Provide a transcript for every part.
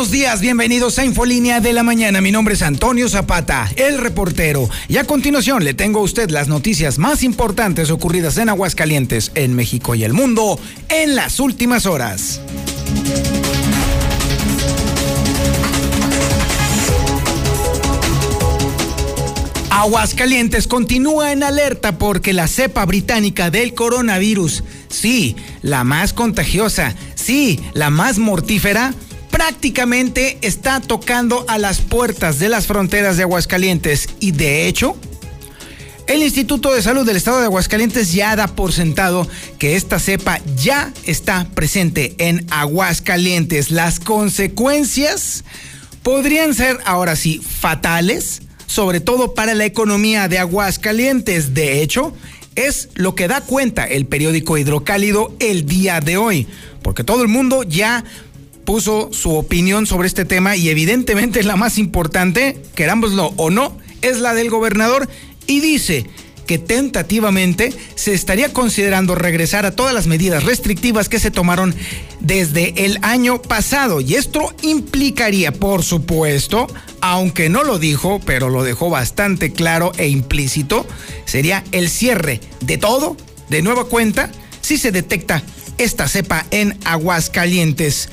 Buenos días, bienvenidos a Infolínea de la Mañana. Mi nombre es Antonio Zapata, el reportero. Y a continuación le tengo a usted las noticias más importantes ocurridas en Aguascalientes, en México y el mundo en las últimas horas. Aguascalientes continúa en alerta porque la cepa británica del coronavirus, sí, la más contagiosa, sí, la más mortífera, prácticamente está tocando a las puertas de las fronteras de Aguascalientes y de hecho, el Instituto de Salud del Estado de Aguascalientes ya da por sentado que esta cepa ya está presente en Aguascalientes. Las consecuencias podrían ser ahora sí fatales, sobre todo para la economía de Aguascalientes. De hecho, es lo que da cuenta el periódico Hidrocálido el día de hoy, porque todo el mundo ya puso su opinión sobre este tema y evidentemente la más importante, querámoslo o no, es la del gobernador y dice que tentativamente se estaría considerando regresar a todas las medidas restrictivas que se tomaron desde el año pasado. Y esto implicaría, por supuesto, aunque no lo dijo, pero lo dejó bastante claro e implícito, sería el cierre de todo, de nueva cuenta, si se detecta esta cepa en Aguascalientes.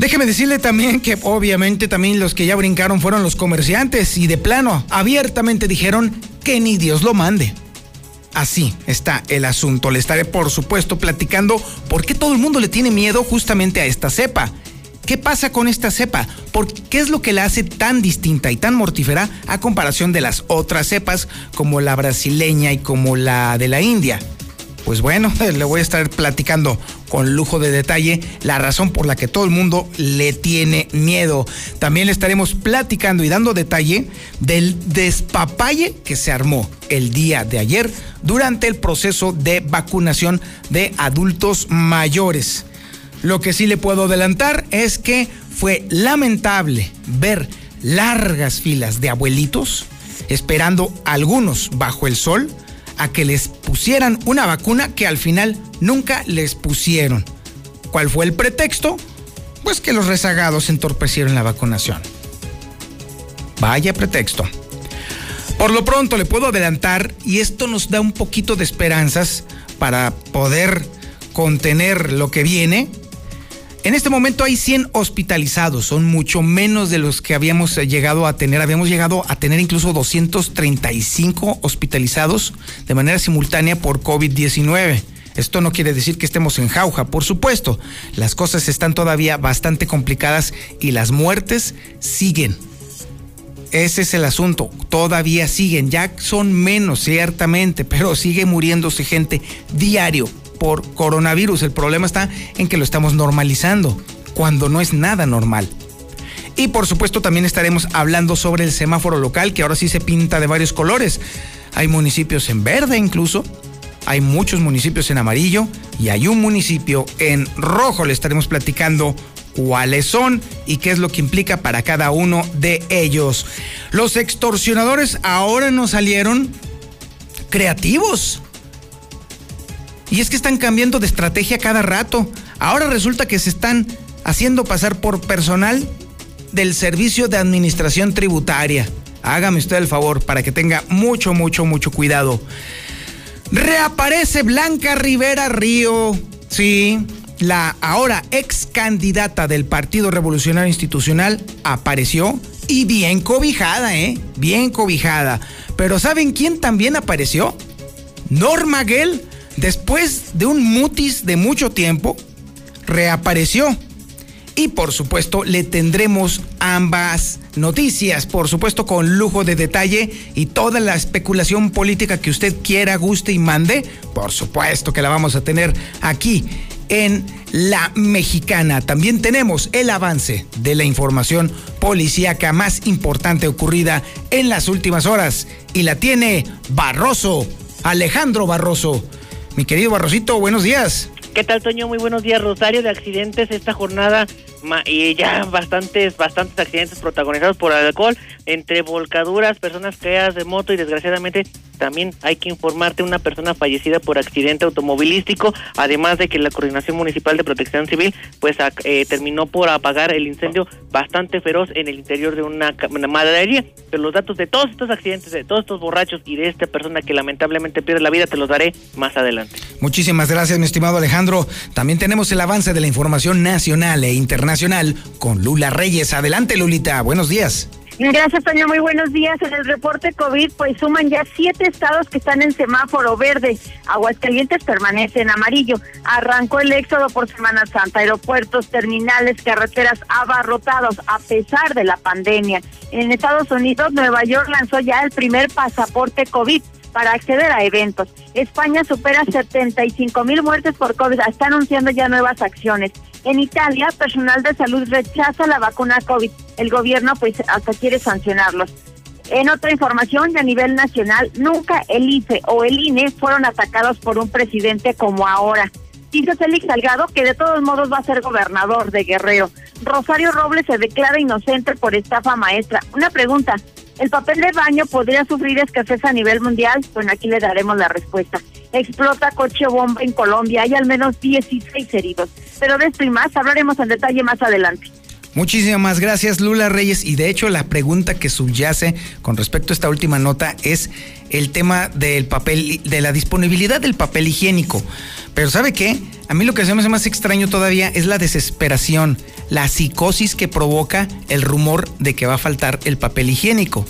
Déjeme decirle también que obviamente también los que ya brincaron fueron los comerciantes y de plano abiertamente dijeron que ni Dios lo mande. Así está el asunto. Le estaré por supuesto platicando por qué todo el mundo le tiene miedo justamente a esta cepa. ¿Qué pasa con esta cepa? ¿Por qué es lo que la hace tan distinta y tan mortífera a comparación de las otras cepas como la brasileña y como la de la India? Pues bueno, le voy a estar platicando con lujo de detalle la razón por la que todo el mundo le tiene miedo. También le estaremos platicando y dando detalle del despapalle que se armó el día de ayer durante el proceso de vacunación de adultos mayores. Lo que sí le puedo adelantar es que fue lamentable ver largas filas de abuelitos esperando algunos bajo el sol a que les pusieran una vacuna que al final nunca les pusieron. ¿Cuál fue el pretexto? Pues que los rezagados entorpecieron la vacunación. Vaya pretexto. Por lo pronto le puedo adelantar, y esto nos da un poquito de esperanzas para poder contener lo que viene, en este momento hay 100 hospitalizados, son mucho menos de los que habíamos llegado a tener. Habíamos llegado a tener incluso 235 hospitalizados de manera simultánea por COVID-19. Esto no quiere decir que estemos en jauja, por supuesto. Las cosas están todavía bastante complicadas y las muertes siguen. Ese es el asunto. Todavía siguen. Ya son menos, ciertamente, pero sigue muriéndose gente diario por coronavirus. El problema está en que lo estamos normalizando, cuando no es nada normal. Y por supuesto también estaremos hablando sobre el semáforo local, que ahora sí se pinta de varios colores. Hay municipios en verde incluso, hay muchos municipios en amarillo y hay un municipio en rojo. Le estaremos platicando cuáles son y qué es lo que implica para cada uno de ellos. Los extorsionadores ahora nos salieron creativos. Y es que están cambiando de estrategia cada rato. Ahora resulta que se están haciendo pasar por personal del Servicio de Administración Tributaria. Hágame usted el favor para que tenga mucho, mucho, mucho cuidado. Reaparece Blanca Rivera Río. Sí, la ahora ex candidata del Partido Revolucionario Institucional apareció y bien cobijada, ¿eh? Bien cobijada. Pero ¿saben quién también apareció? Norma Gell Después de un mutis de mucho tiempo, reapareció. Y por supuesto le tendremos ambas noticias, por supuesto con lujo de detalle y toda la especulación política que usted quiera, guste y mande, por supuesto que la vamos a tener aquí en la mexicana. También tenemos el avance de la información policíaca más importante ocurrida en las últimas horas y la tiene Barroso, Alejandro Barroso. Mi querido Barrosito, buenos días. ¿Qué tal, Toño? Muy buenos días. Rosario de accidentes esta jornada y ya bastantes, bastantes accidentes protagonizados por alcohol, entre volcaduras, personas caídas de moto y desgraciadamente también hay que informarte una persona fallecida por accidente automovilístico, además de que la Coordinación Municipal de Protección Civil pues eh, terminó por apagar el incendio bastante feroz en el interior de una, una maderería. Pero los datos de todos estos accidentes, de todos estos borrachos y de esta persona que lamentablemente pierde la vida te los daré más adelante. Muchísimas gracias, mi estimado Alejandro. También tenemos el avance de la información nacional e internacional con Lula Reyes. Adelante, Lulita. Buenos días. Gracias, Toño. Muy buenos días. En el reporte COVID, pues suman ya siete estados que están en semáforo verde. Aguascalientes permanece en amarillo. Arrancó el éxodo por Semana Santa. Aeropuertos, terminales, carreteras abarrotados a pesar de la pandemia. En Estados Unidos, Nueva York lanzó ya el primer pasaporte COVID para acceder a eventos. España supera 75 mil muertes por COVID, está anunciando ya nuevas acciones. En Italia, personal de salud rechaza la vacuna COVID. El gobierno pues hasta quiere sancionarlos. En otra información, de a nivel nacional, nunca el IFE o el INE fueron atacados por un presidente como ahora. Dice Félix Salgado que de todos modos va a ser gobernador de Guerrero. Rosario Robles se declara inocente por estafa maestra. Una pregunta, ¿El papel de baño podría sufrir escasez a nivel mundial? Bueno, aquí le daremos la respuesta. Explota coche bomba en Colombia, hay al menos 16 heridos. Pero de esto y más hablaremos en detalle más adelante. Muchísimas gracias Lula Reyes y de hecho la pregunta que subyace con respecto a esta última nota es el tema del papel, de la disponibilidad del papel higiénico. Pero ¿sabe qué? A mí lo que se me hace más extraño todavía es la desesperación, la psicosis que provoca el rumor de que va a faltar el papel higiénico.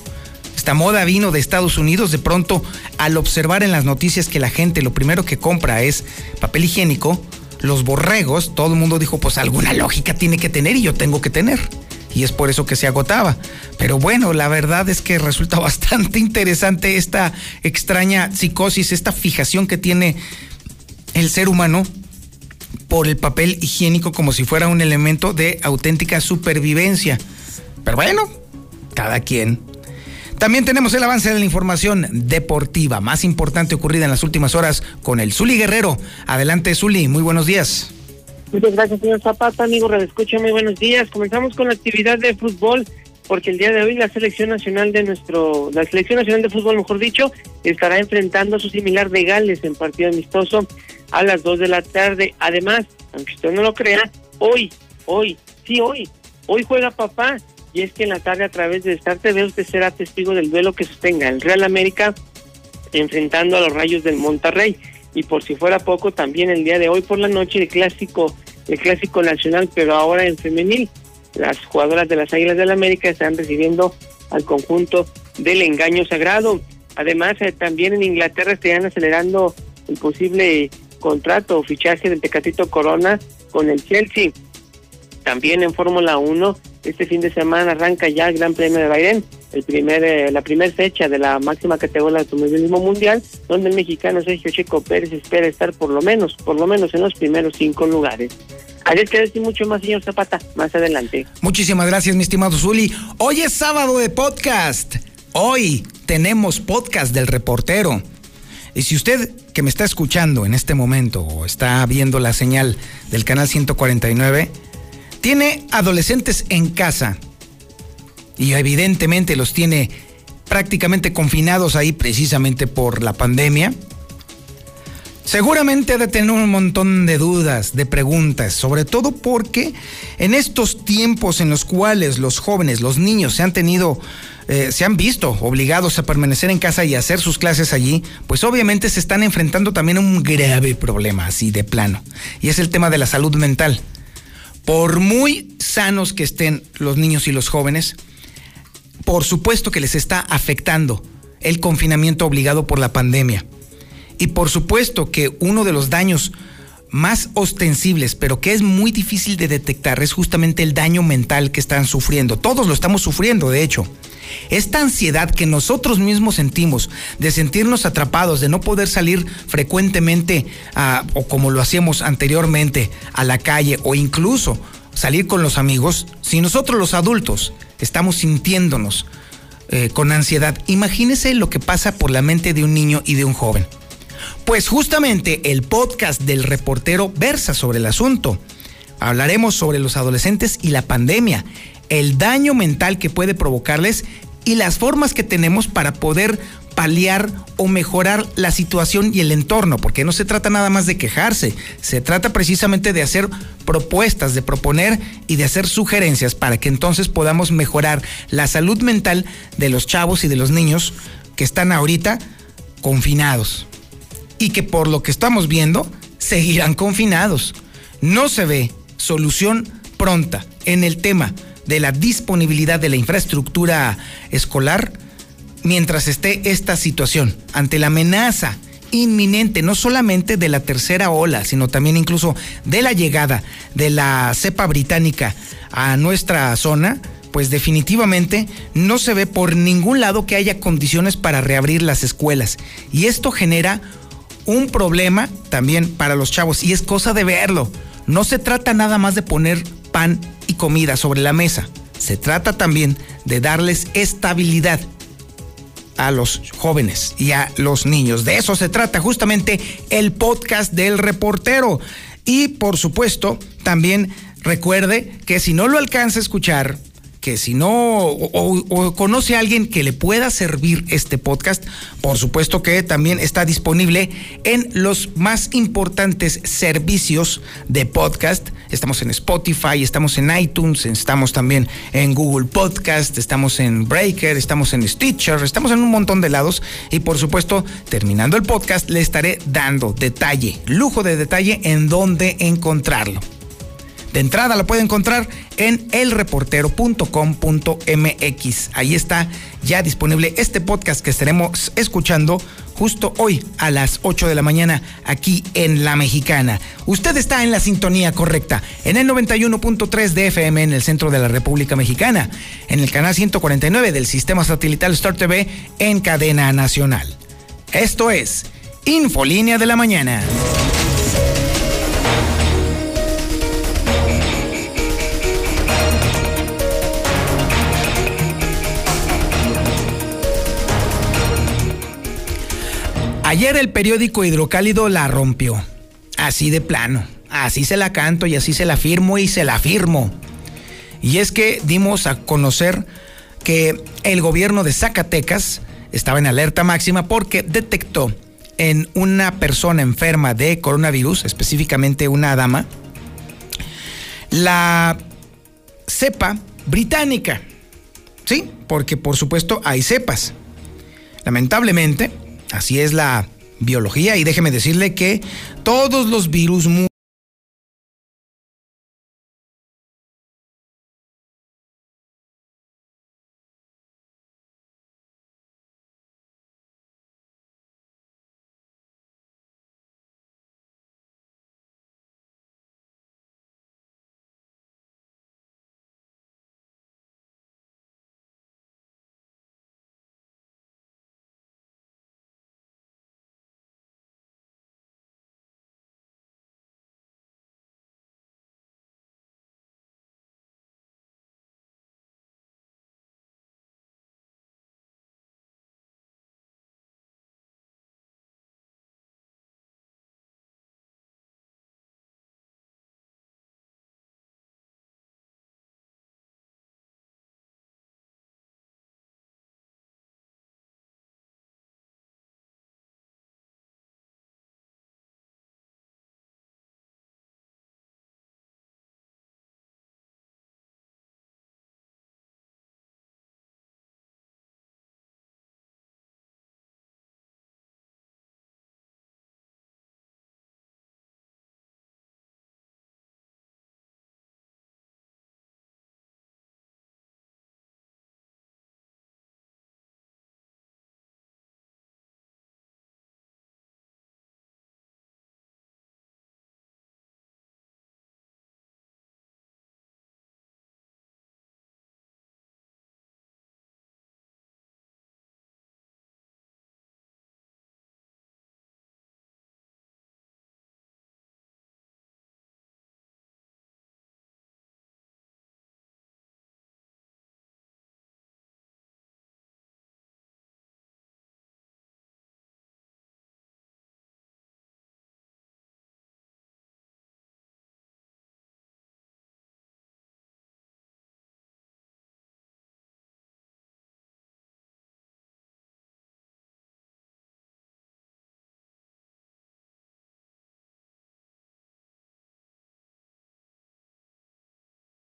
Esta moda vino de Estados Unidos, de pronto al observar en las noticias que la gente lo primero que compra es papel higiénico, los borregos, todo el mundo dijo, pues alguna lógica tiene que tener y yo tengo que tener y es por eso que se agotaba. Pero bueno, la verdad es que resulta bastante interesante esta extraña psicosis, esta fijación que tiene el ser humano por el papel higiénico como si fuera un elemento de auténtica supervivencia. Pero bueno, cada quien. También tenemos el avance de la información deportiva más importante ocurrida en las últimas horas con el Zuli Guerrero. Adelante, Zuli, muy buenos días. Muchas gracias, señor Zapata. Amigo, redescucha, muy buenos días. Comenzamos con la actividad de fútbol, porque el día de hoy la selección nacional de nuestro, la selección nacional de fútbol, mejor dicho, estará enfrentando a su similar de Gales en partido amistoso a las 2 de la tarde. Además, aunque usted no lo crea, hoy, hoy, sí, hoy, hoy juega papá. Y es que en la tarde a través de Star TV usted será testigo del duelo que sostenga el Real América enfrentando a los Rayos del Monterrey. Y por si fuera poco también el día de hoy por la noche el clásico el clásico nacional pero ahora en femenil las jugadoras de las Águilas del América están recibiendo al conjunto del engaño sagrado. Además eh, también en Inglaterra están acelerando el posible contrato o fichaje del Tecatito Corona con el Chelsea. También en Fórmula 1 este fin de semana arranca ya el Gran Premio de Bahrein el primer, eh, la primera fecha de la máxima categoría del automovilismo mundial, donde el mexicano Sergio Checo Pérez espera estar por lo menos, por lo menos en los primeros cinco lugares. Hay que decir mucho más, señor Zapata, más adelante. Muchísimas gracias, mi estimado Zuli. Hoy es sábado de podcast. Hoy tenemos podcast del reportero. Y si usted que me está escuchando en este momento o está viendo la señal del canal 149, tiene adolescentes en casa, y evidentemente los tiene prácticamente confinados ahí precisamente por la pandemia, seguramente ha de tener un montón de dudas, de preguntas, sobre todo porque en estos tiempos en los cuales los jóvenes, los niños se han tenido, eh, se han visto obligados a permanecer en casa y hacer sus clases allí, pues obviamente se están enfrentando también a un grave problema así de plano, y es el tema de la salud mental. Por muy sanos que estén los niños y los jóvenes, por supuesto que les está afectando el confinamiento obligado por la pandemia. Y por supuesto que uno de los daños más ostensibles, pero que es muy difícil de detectar, es justamente el daño mental que están sufriendo. Todos lo estamos sufriendo, de hecho. Esta ansiedad que nosotros mismos sentimos de sentirnos atrapados, de no poder salir frecuentemente o como lo hacíamos anteriormente a la calle o incluso salir con los amigos, si nosotros los adultos estamos sintiéndonos eh, con ansiedad, imagínese lo que pasa por la mente de un niño y de un joven. Pues justamente el podcast del reportero versa sobre el asunto. Hablaremos sobre los adolescentes y la pandemia, el daño mental que puede provocarles y las formas que tenemos para poder paliar o mejorar la situación y el entorno, porque no se trata nada más de quejarse, se trata precisamente de hacer propuestas, de proponer y de hacer sugerencias para que entonces podamos mejorar la salud mental de los chavos y de los niños que están ahorita confinados y que por lo que estamos viendo seguirán confinados. No se ve solución pronta en el tema de la disponibilidad de la infraestructura escolar mientras esté esta situación, ante la amenaza inminente, no solamente de la tercera ola, sino también incluso de la llegada de la cepa británica a nuestra zona, pues definitivamente no se ve por ningún lado que haya condiciones para reabrir las escuelas. Y esto genera un problema también para los chavos y es cosa de verlo. No se trata nada más de poner pan y comida sobre la mesa. Se trata también de darles estabilidad a los jóvenes y a los niños. De eso se trata justamente el podcast del reportero. Y por supuesto, también recuerde que si no lo alcanza a escuchar, que si no o, conoce a alguien que le pueda servir este podcast, por supuesto que también está disponible en los más importantes servicios de podcast. Estamos en Spotify, estamos en iTunes, estamos también en Google Podcast, estamos en Breaker, estamos en Stitcher, estamos en un montón de lados y por supuesto, terminando el podcast, le estaré dando detalle, lujo de detalle en dónde encontrarlo. De entrada lo puede encontrar en elreportero.com.mx. Ahí está ya disponible este podcast que estaremos escuchando justo hoy a las 8 de la mañana aquí en La Mexicana. Usted está en la sintonía correcta, en el 91.3 de FM en el centro de la República Mexicana, en el canal 149 del sistema satelital Star TV en cadena nacional. Esto es Infolínea de la Mañana. Ayer el periódico Hidrocálido la rompió. Así de plano. Así se la canto y así se la firmo y se la firmo. Y es que dimos a conocer que el gobierno de Zacatecas estaba en alerta máxima porque detectó en una persona enferma de coronavirus, específicamente una dama, la cepa británica. Sí, porque por supuesto hay cepas. Lamentablemente, Así es la biología. Y déjeme decirle que todos los virus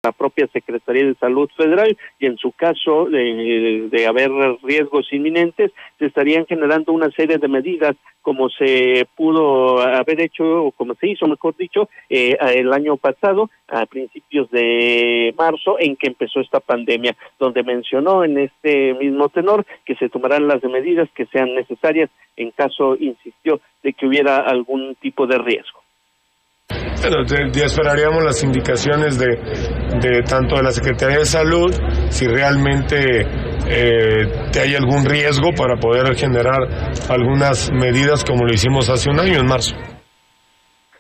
la propia Secretaría de Salud Federal y en su caso de, haber riesgos inminentes se estarían generando una serie de medidas como se pudo haber hecho o como se hizo mejor dicho eh, el año pasado a principios de marzo en que empezó esta pandemia donde mencionó en este mismo tenor que se tomarán las medidas que sean necesarias en caso insistió de que hubiera algún tipo de riesgo bueno, ya esperaríamos las indicaciones de, de, tanto de la Secretaría de Salud, si realmente eh, hay algún riesgo para poder generar algunas medidas como lo hicimos hace un año, en marzo.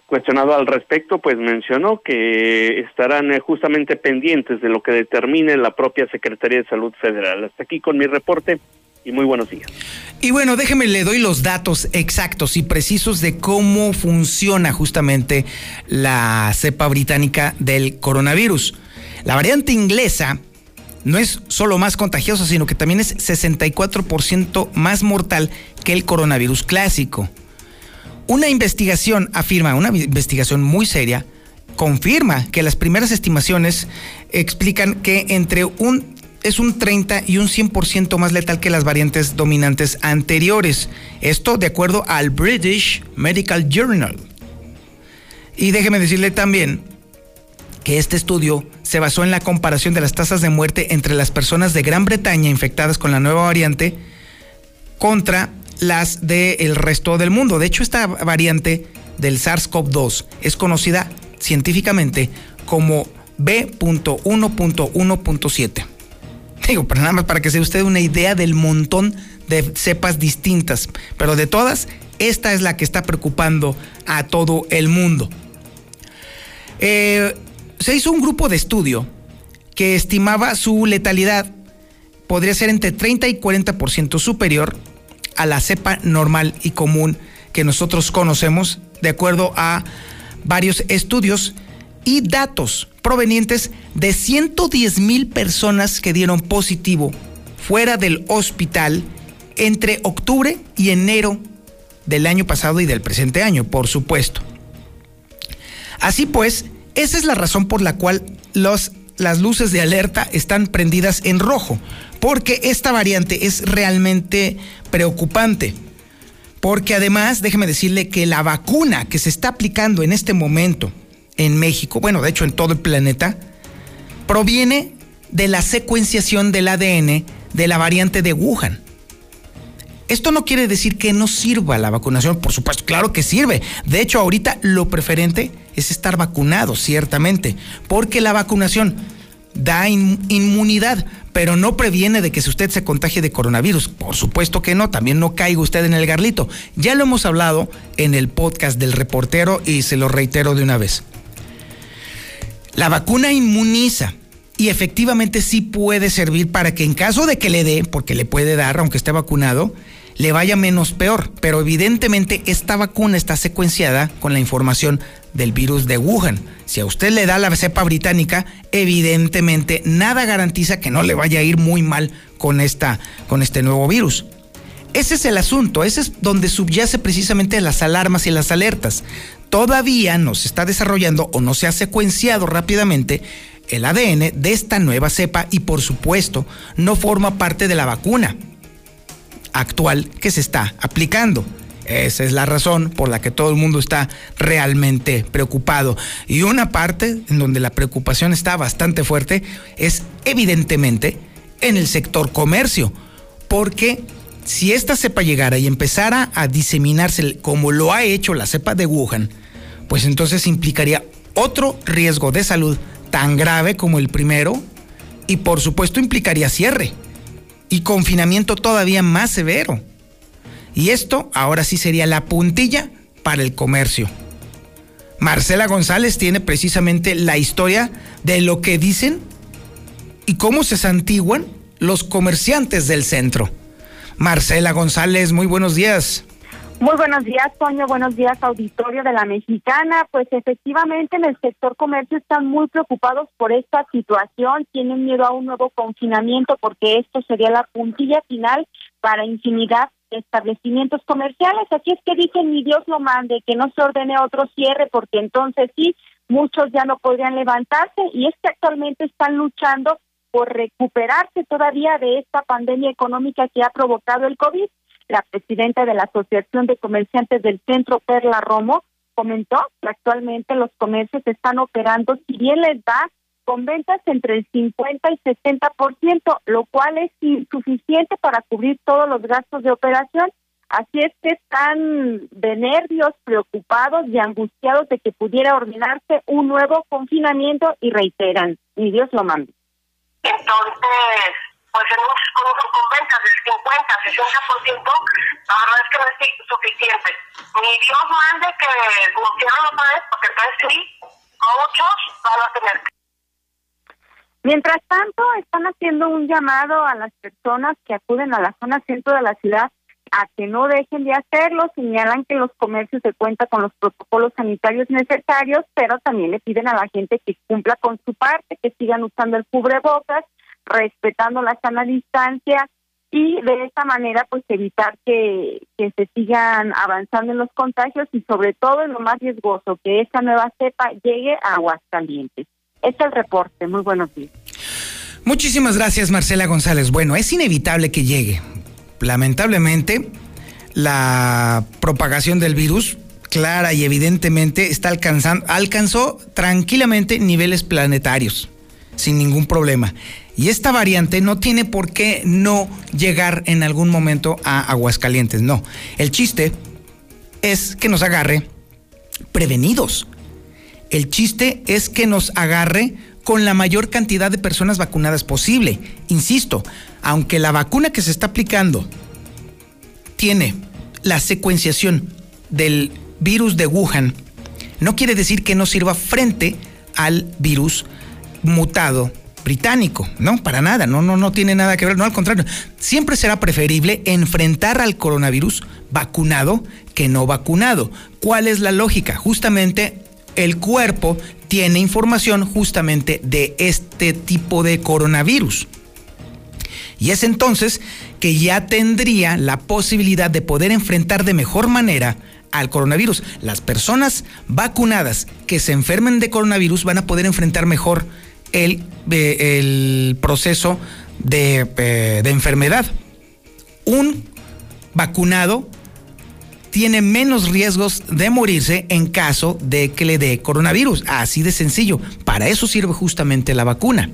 Cuestionado al respecto, pues mencionó que estarán eh, justamente pendientes de lo que determine la propia Secretaría de Salud Federal. Hasta aquí con mi reporte y muy buenos días. Y bueno, déjeme, le doy los datos exactos y precisos de cómo funciona justamente la cepa británica del coronavirus. La variante inglesa no es solo más contagiosa, sino que también es 64% más mortal que el coronavirus clásico. Una investigación afirma, una investigación muy seria, confirma que las primeras estimaciones explican que entre un es un 30 y un 100% más letal que las variantes dominantes anteriores. Esto de acuerdo al British Medical Journal. Y déjeme decirle también que este estudio se basó en la comparación de las tasas de muerte entre las personas de Gran Bretaña infectadas con la nueva variante contra las del resto del mundo. De hecho, esta variante del SARS-CoV-2 es conocida científicamente como B.1.1.7. Digo, pero nada más para que se usted una idea del montón de cepas distintas. Pero de todas, esta es la que está preocupando a todo el mundo. Eh, se hizo un grupo de estudio que estimaba su letalidad podría ser entre 30 y 40% superior a la cepa normal y común que nosotros conocemos, de acuerdo a varios estudios y datos provenientes de 110 mil personas que dieron positivo fuera del hospital entre octubre y enero del año pasado y del presente año, por supuesto. Así pues, esa es la razón por la cual los, las luces de alerta están prendidas en rojo, porque esta variante es realmente preocupante. Porque además, déjeme decirle que la vacuna que se está aplicando en este momento en México, bueno, de hecho en todo el planeta, proviene de la secuenciación del ADN de la variante de Wuhan. Esto no quiere decir que no sirva la vacunación, por supuesto, claro que sirve. De hecho, ahorita lo preferente es estar vacunado, ciertamente, porque la vacunación da inmunidad, pero no previene de que si usted se contagie de coronavirus. Por supuesto que no, también no caiga usted en el garlito. Ya lo hemos hablado en el podcast del reportero y se lo reitero de una vez. La vacuna inmuniza y efectivamente sí puede servir para que en caso de que le dé, porque le puede dar, aunque esté vacunado, le vaya menos peor. Pero evidentemente esta vacuna está secuenciada con la información del virus de Wuhan. Si a usted le da la cepa británica, evidentemente nada garantiza que no le vaya a ir muy mal con, esta, con este nuevo virus. Ese es el asunto, ese es donde subyace precisamente las alarmas y las alertas todavía no se está desarrollando o no se ha secuenciado rápidamente el ADN de esta nueva cepa y por supuesto no forma parte de la vacuna actual que se está aplicando. Esa es la razón por la que todo el mundo está realmente preocupado. Y una parte en donde la preocupación está bastante fuerte es evidentemente en el sector comercio, porque si esta cepa llegara y empezara a diseminarse como lo ha hecho la cepa de Wuhan, pues entonces implicaría otro riesgo de salud tan grave como el primero y por supuesto implicaría cierre y confinamiento todavía más severo. Y esto ahora sí sería la puntilla para el comercio. Marcela González tiene precisamente la historia de lo que dicen y cómo se santiguan los comerciantes del centro. Marcela González, muy buenos días. Muy buenos días, Toño. Buenos días, auditorio de la Mexicana. Pues efectivamente en el sector comercio están muy preocupados por esta situación. Tienen miedo a un nuevo confinamiento porque esto sería la puntilla final para infinidad de establecimientos comerciales. Así es que dicen, ni Dios lo mande, que no se ordene otro cierre porque entonces sí muchos ya no podrían levantarse y es que actualmente están luchando por recuperarse todavía de esta pandemia económica que ha provocado el COVID. La presidenta de la Asociación de Comerciantes del Centro, Perla Romo, comentó que actualmente los comercios están operando, si bien les da, con ventas entre el 50 y 60%, lo cual es insuficiente para cubrir todos los gastos de operación. Así es que están de nervios, preocupados y angustiados de que pudiera ordenarse un nuevo confinamiento y reiteran, ni Dios lo mande. Entonces, pues en muchos comercios con ventas del 50, 60%, la verdad es que no es suficiente. Ni Dios mande que funcione otra vez, porque entonces sí, muchos van a tener que Mientras tanto, están haciendo un llamado a las personas que acuden a la zona centro de la ciudad a que no dejen de hacerlo. Señalan que los comercios se cuentan con los protocolos sanitarios necesarios, pero también le piden a la gente que cumpla con su parte, que sigan usando el cubrebocas, respetando la sana distancia y de esta manera pues evitar que, que se sigan avanzando en los contagios y sobre todo en lo más riesgoso, que esta nueva cepa llegue a Aguascalientes. Este es el reporte. Muy buenos días. Muchísimas gracias, Marcela González. Bueno, es inevitable que llegue. Lamentablemente, la propagación del virus clara y evidentemente está alcanzando, alcanzó tranquilamente niveles planetarios, sin ningún problema. Y esta variante no tiene por qué no llegar en algún momento a Aguascalientes, no. El chiste es que nos agarre prevenidos. El chiste es que nos agarre con la mayor cantidad de personas vacunadas posible. Insisto, aunque la vacuna que se está aplicando tiene la secuenciación del virus de Wuhan, no quiere decir que no sirva frente al virus mutado británico, no, para nada, no, no, no tiene nada que ver, no, al contrario, siempre será preferible enfrentar al coronavirus vacunado que no vacunado. ¿Cuál es la lógica? Justamente el cuerpo tiene información justamente de este tipo de coronavirus. Y es entonces que ya tendría la posibilidad de poder enfrentar de mejor manera al coronavirus. Las personas vacunadas que se enfermen de coronavirus van a poder enfrentar mejor el, eh, el proceso de, eh, de enfermedad. Un vacunado tiene menos riesgos de morirse en caso de que le dé coronavirus. Así de sencillo. Para eso sirve justamente la vacuna.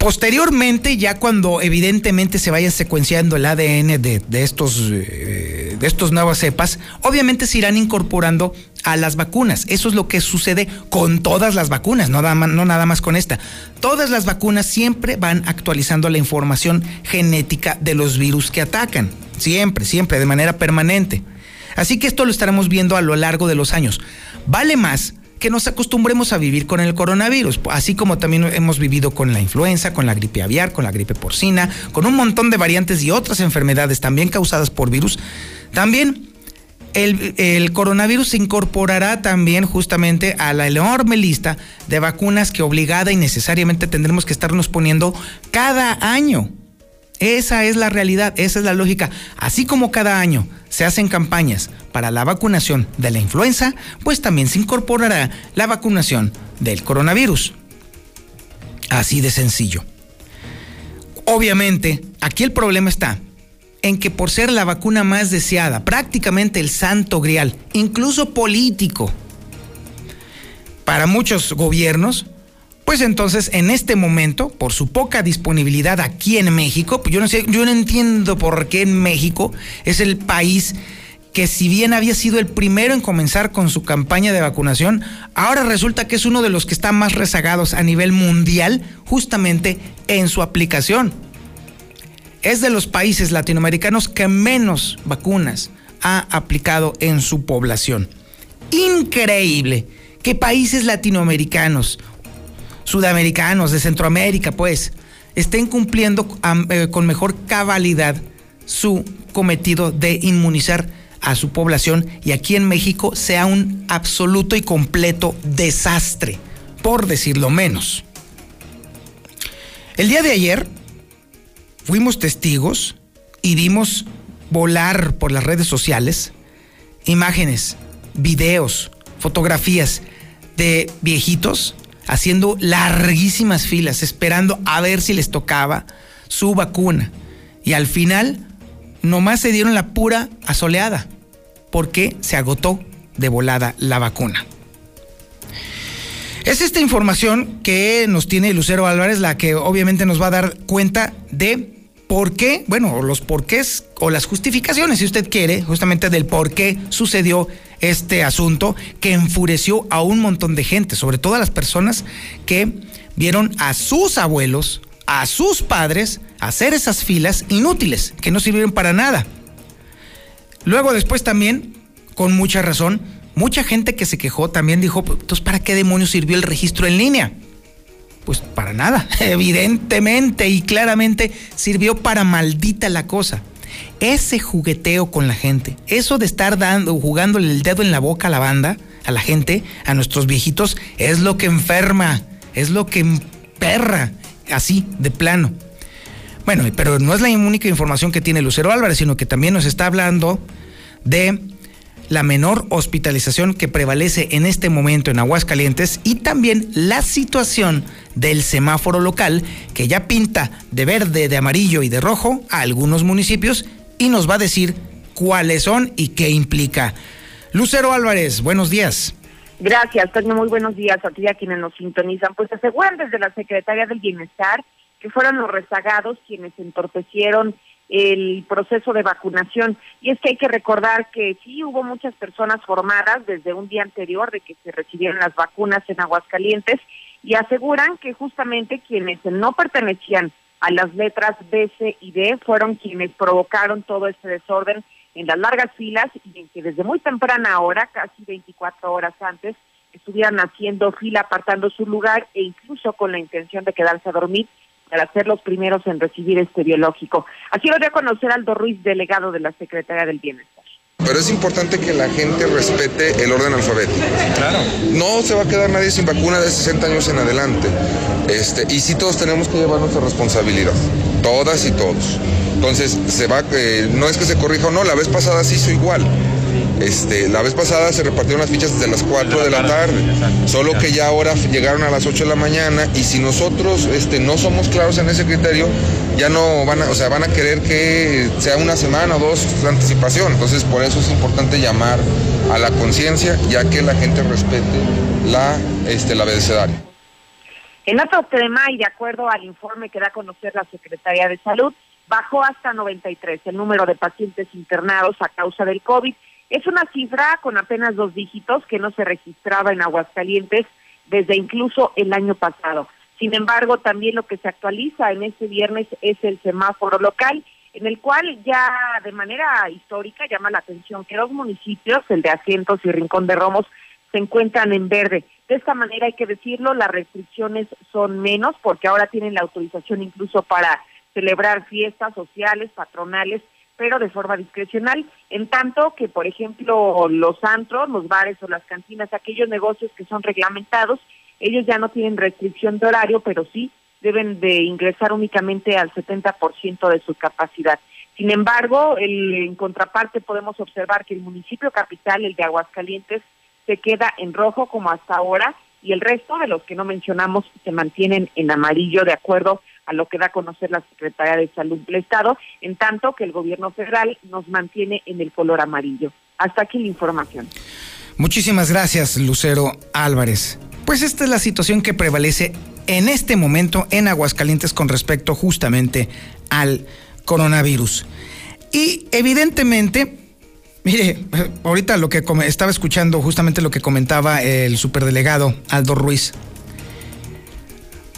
Posteriormente, ya cuando evidentemente se vaya secuenciando el ADN de, estos, eh, de estos nuevas cepas, obviamente se irán incorporando a las vacunas. Eso es lo que sucede con todas las vacunas, no nada más con esta. Todas las vacunas siempre van actualizando la información genética de los virus que atacan. Siempre, siempre, de manera permanente. Así que esto lo estaremos viendo a lo largo de los años. Vale más que nos acostumbremos a vivir con el coronavirus, así como también hemos vivido con la influenza, con la gripe aviar, con la gripe porcina, con un montón de variantes y otras enfermedades también causadas por virus. También el, coronavirus se incorporará también justamente a la enorme lista de vacunas que obligada y necesariamente tendremos que estarnos poniendo cada año. Esa es la realidad, esa es la lógica. Así como cada año se hacen campañas para la vacunación de la influenza, pues también se incorporará la vacunación del coronavirus. Así de sencillo. Obviamente, aquí el problema está en que por ser la vacuna más deseada, prácticamente el santo grial, incluso político, para muchos gobiernos, pues entonces, en este momento, por su poca disponibilidad aquí en México, pues yo no sé, yo no entiendo por qué en México es el país que si bien había sido el primero en comenzar con su campaña de vacunación, ahora resulta que es uno de los que están más rezagados a nivel mundial justamente en su aplicación. Es de los países latinoamericanos que menos vacunas ha aplicado en su población. Increíble que países latinoamericanos sudamericanos, de Centroamérica, pues, estén cumpliendo eh, con mejor cabalidad su cometido de inmunizar a su población y aquí en México sea un absoluto y completo desastre, por decirlo menos. El día de ayer fuimos testigos y vimos volar por las redes sociales imágenes, videos, fotografías de viejitos haciendo larguísimas filas, esperando a ver si les tocaba su vacuna. Y al final, nomás se dieron la pura asoleada, porque se agotó de volada la vacuna. Es esta información que nos tiene Lucero Álvarez la que obviamente nos va a dar cuenta de por qué, bueno, los porqués o las justificaciones, si usted quiere, justamente del por qué sucedió este asunto que enfureció a un montón de gente, sobre todo a las personas que vieron a sus abuelos, a sus padres, hacer esas filas inútiles, que no sirvieron para nada. Luego después también, con mucha razón, mucha gente que se quejó también dijo, entonces, ¿para qué demonios sirvió el registro en línea? Pues para nada, evidentemente y claramente sirvió para maldita la cosa. Ese jugueteo con la gente, eso de estar dando, jugándole el dedo en la boca a la banda, a la gente, a nuestros viejitos, es lo que enferma, es lo que emperra, así, de plano. Bueno, pero no es la única información que tiene Lucero Álvarez, sino que también nos está hablando de la menor hospitalización que prevalece en este momento en Aguascalientes y también la situación del semáforo local que ya pinta de verde, de amarillo y de rojo a algunos municipios y nos va a decir cuáles son y qué implica. Lucero Álvarez, buenos días. Gracias, Toño. Muy buenos días a ti a quienes nos sintonizan. Pues aseguran desde la Secretaría del Bienestar que fueron los rezagados quienes entorpecieron el proceso de vacunación. Y es que hay que recordar que sí hubo muchas personas formadas desde un día anterior de que se recibieron las vacunas en Aguascalientes y aseguran que justamente quienes no pertenecían a las letras B, C y D fueron quienes provocaron todo este desorden en las largas filas y en que desde muy temprana hora, casi 24 horas antes, estuvieran haciendo fila apartando su lugar e incluso con la intención de quedarse a dormir para ser los primeros en recibir este biológico. Así lo dio a conocer Aldo Ruiz, delegado de la Secretaría del Bienestar. Pero es importante que la gente respete el orden alfabético. Claro. No se va a quedar nadie sin vacuna de 60 años en adelante. Este, y sí todos tenemos que llevar nuestra responsabilidad. Todas y todos. Entonces, se va, eh, no es que se corrija o no, la vez pasada se hizo igual. Este, la vez pasada se repartieron las fichas desde las 4 de la tarde, solo que ya ahora llegaron a las 8 de la mañana y si nosotros este, no somos claros en ese criterio, ya no van a, o sea, van a querer que sea una semana o dos de anticipación. Entonces, por eso es importante llamar a la conciencia, ya que la gente respete la, este, el abecedario. En otro tema, y de acuerdo al informe que da a conocer la Secretaría de Salud, bajó hasta 93 el número de pacientes internados a causa del COVID es una cifra con apenas dos dígitos que no se registraba en Aguascalientes desde incluso el año pasado. Sin embargo, también lo que se actualiza en este viernes es el semáforo local, en el cual ya de manera histórica llama la atención que dos municipios, el de Asientos y Rincón de Romos, se encuentran en verde. De esta manera hay que decirlo, las restricciones son menos porque ahora tienen la autorización incluso para celebrar fiestas sociales, patronales pero de forma discrecional, en tanto que, por ejemplo, los antros, los bares o las cantinas, aquellos negocios que son reglamentados, ellos ya no tienen restricción de horario, pero sí deben de ingresar únicamente al 70% de su capacidad. Sin embargo, en contraparte podemos observar que el municipio capital, el de Aguascalientes, se queda en rojo como hasta ahora y el resto de los que no mencionamos se mantienen en amarillo de acuerdo a lo que da a conocer la Secretaría de Salud del Estado, en tanto que el gobierno federal nos mantiene en el color amarillo. Hasta aquí la información. Muchísimas gracias, Lucero Álvarez. Pues esta es la situación que prevalece en este momento en Aguascalientes con respecto justamente al coronavirus. Y evidentemente, mire, ahorita lo que estaba escuchando justamente lo que comentaba el superdelegado Aldo Ruiz.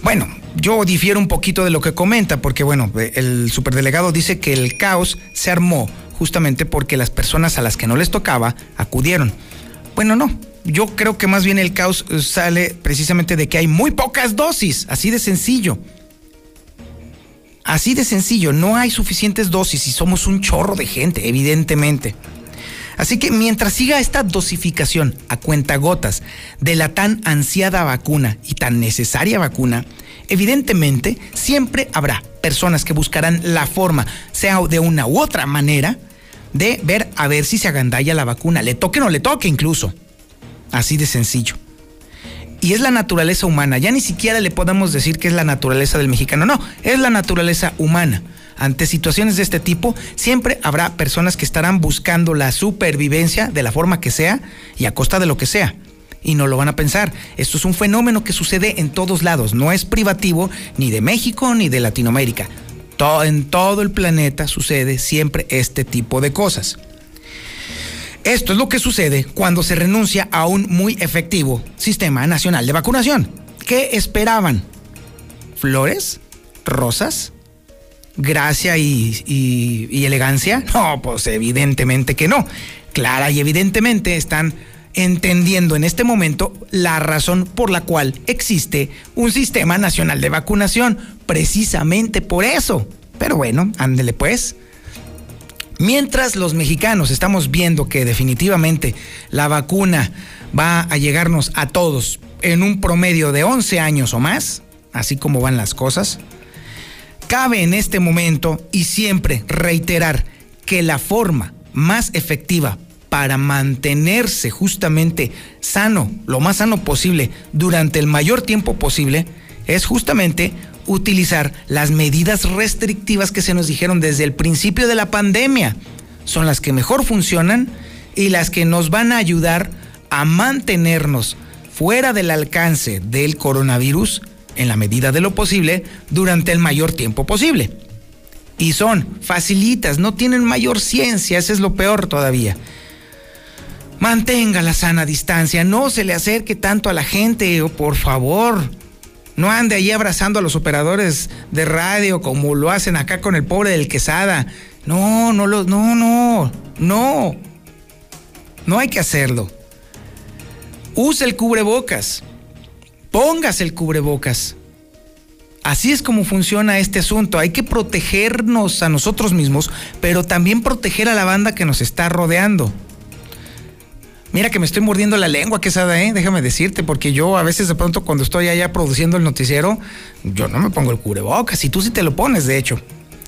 Bueno, yo difiero un poquito de lo que comenta, porque bueno, el superdelegado dice que el caos se armó justamente porque las personas a las que no les tocaba acudieron. Bueno, no. Yo creo que más bien el caos sale precisamente de que hay muy pocas dosis, así de sencillo. Así de sencillo, no hay suficientes dosis y somos un chorro de gente, evidentemente. Así que mientras siga esta dosificación a cuentagotas de la tan ansiada vacuna y tan necesaria vacuna, evidentemente siempre habrá personas que buscarán la forma, sea de una u otra manera, de ver a ver si se agandalla la vacuna, le toque o no le toque incluso. Así de sencillo. Y es la naturaleza humana. Ya ni siquiera le podemos decir que es la naturaleza del mexicano. No, es la naturaleza humana. Ante situaciones de este tipo, siempre habrá personas que estarán buscando la supervivencia de la forma que sea y a costa de lo que sea. Y no lo van a pensar. Esto es un fenómeno que sucede en todos lados. No es privativo ni de México ni de Latinoamérica. en todo el planeta sucede siempre este tipo de cosas. Esto es lo que sucede cuando se renuncia a un muy efectivo sistema nacional de vacunación. ¿Qué esperaban? ¿Flores? ¿Rosas? ¿Gracia y, elegancia? No, pues evidentemente que no. Clara y evidentemente están entendiendo en este momento la razón por la cual existe un sistema nacional de vacunación. Precisamente por eso. Pero bueno, ándele pues. Mientras los mexicanos estamos viendo que definitivamente la vacuna va a llegarnos a todos en un promedio de 11 años o más, así como van las cosas, cabe en este momento y siempre reiterar que la forma más efectiva para mantenerse justamente sano, lo más sano posible, durante el mayor tiempo posible, es justamente utilizar las medidas restrictivas que se nos dijeron desde el principio de la pandemia. Son las que mejor funcionan y las que nos van a ayudar a mantenernos fuera del alcance del coronavirus en la medida de lo posible durante el mayor tiempo posible. Y son facilitas, no tienen mayor ciencia, eso es lo peor todavía. Mantenga la sana distancia, no se le acerque tanto a la gente, por favor. No ande ahí abrazando a los operadores de radio como lo hacen acá con el pobre del Quesada. No, no lo, no, no, no. No hay que hacerlo. Use el cubrebocas. Póngase el cubrebocas. Así es como funciona este asunto. Hay que protegernos a nosotros mismos, pero también proteger a la banda que nos está rodeando. Mira que me estoy mordiendo la lengua, quesada, ¿eh? Déjame decirte, porque yo a veces de pronto cuando estoy allá produciendo el noticiero, yo no me pongo el cubrebocas y tú sí te lo pones, de hecho.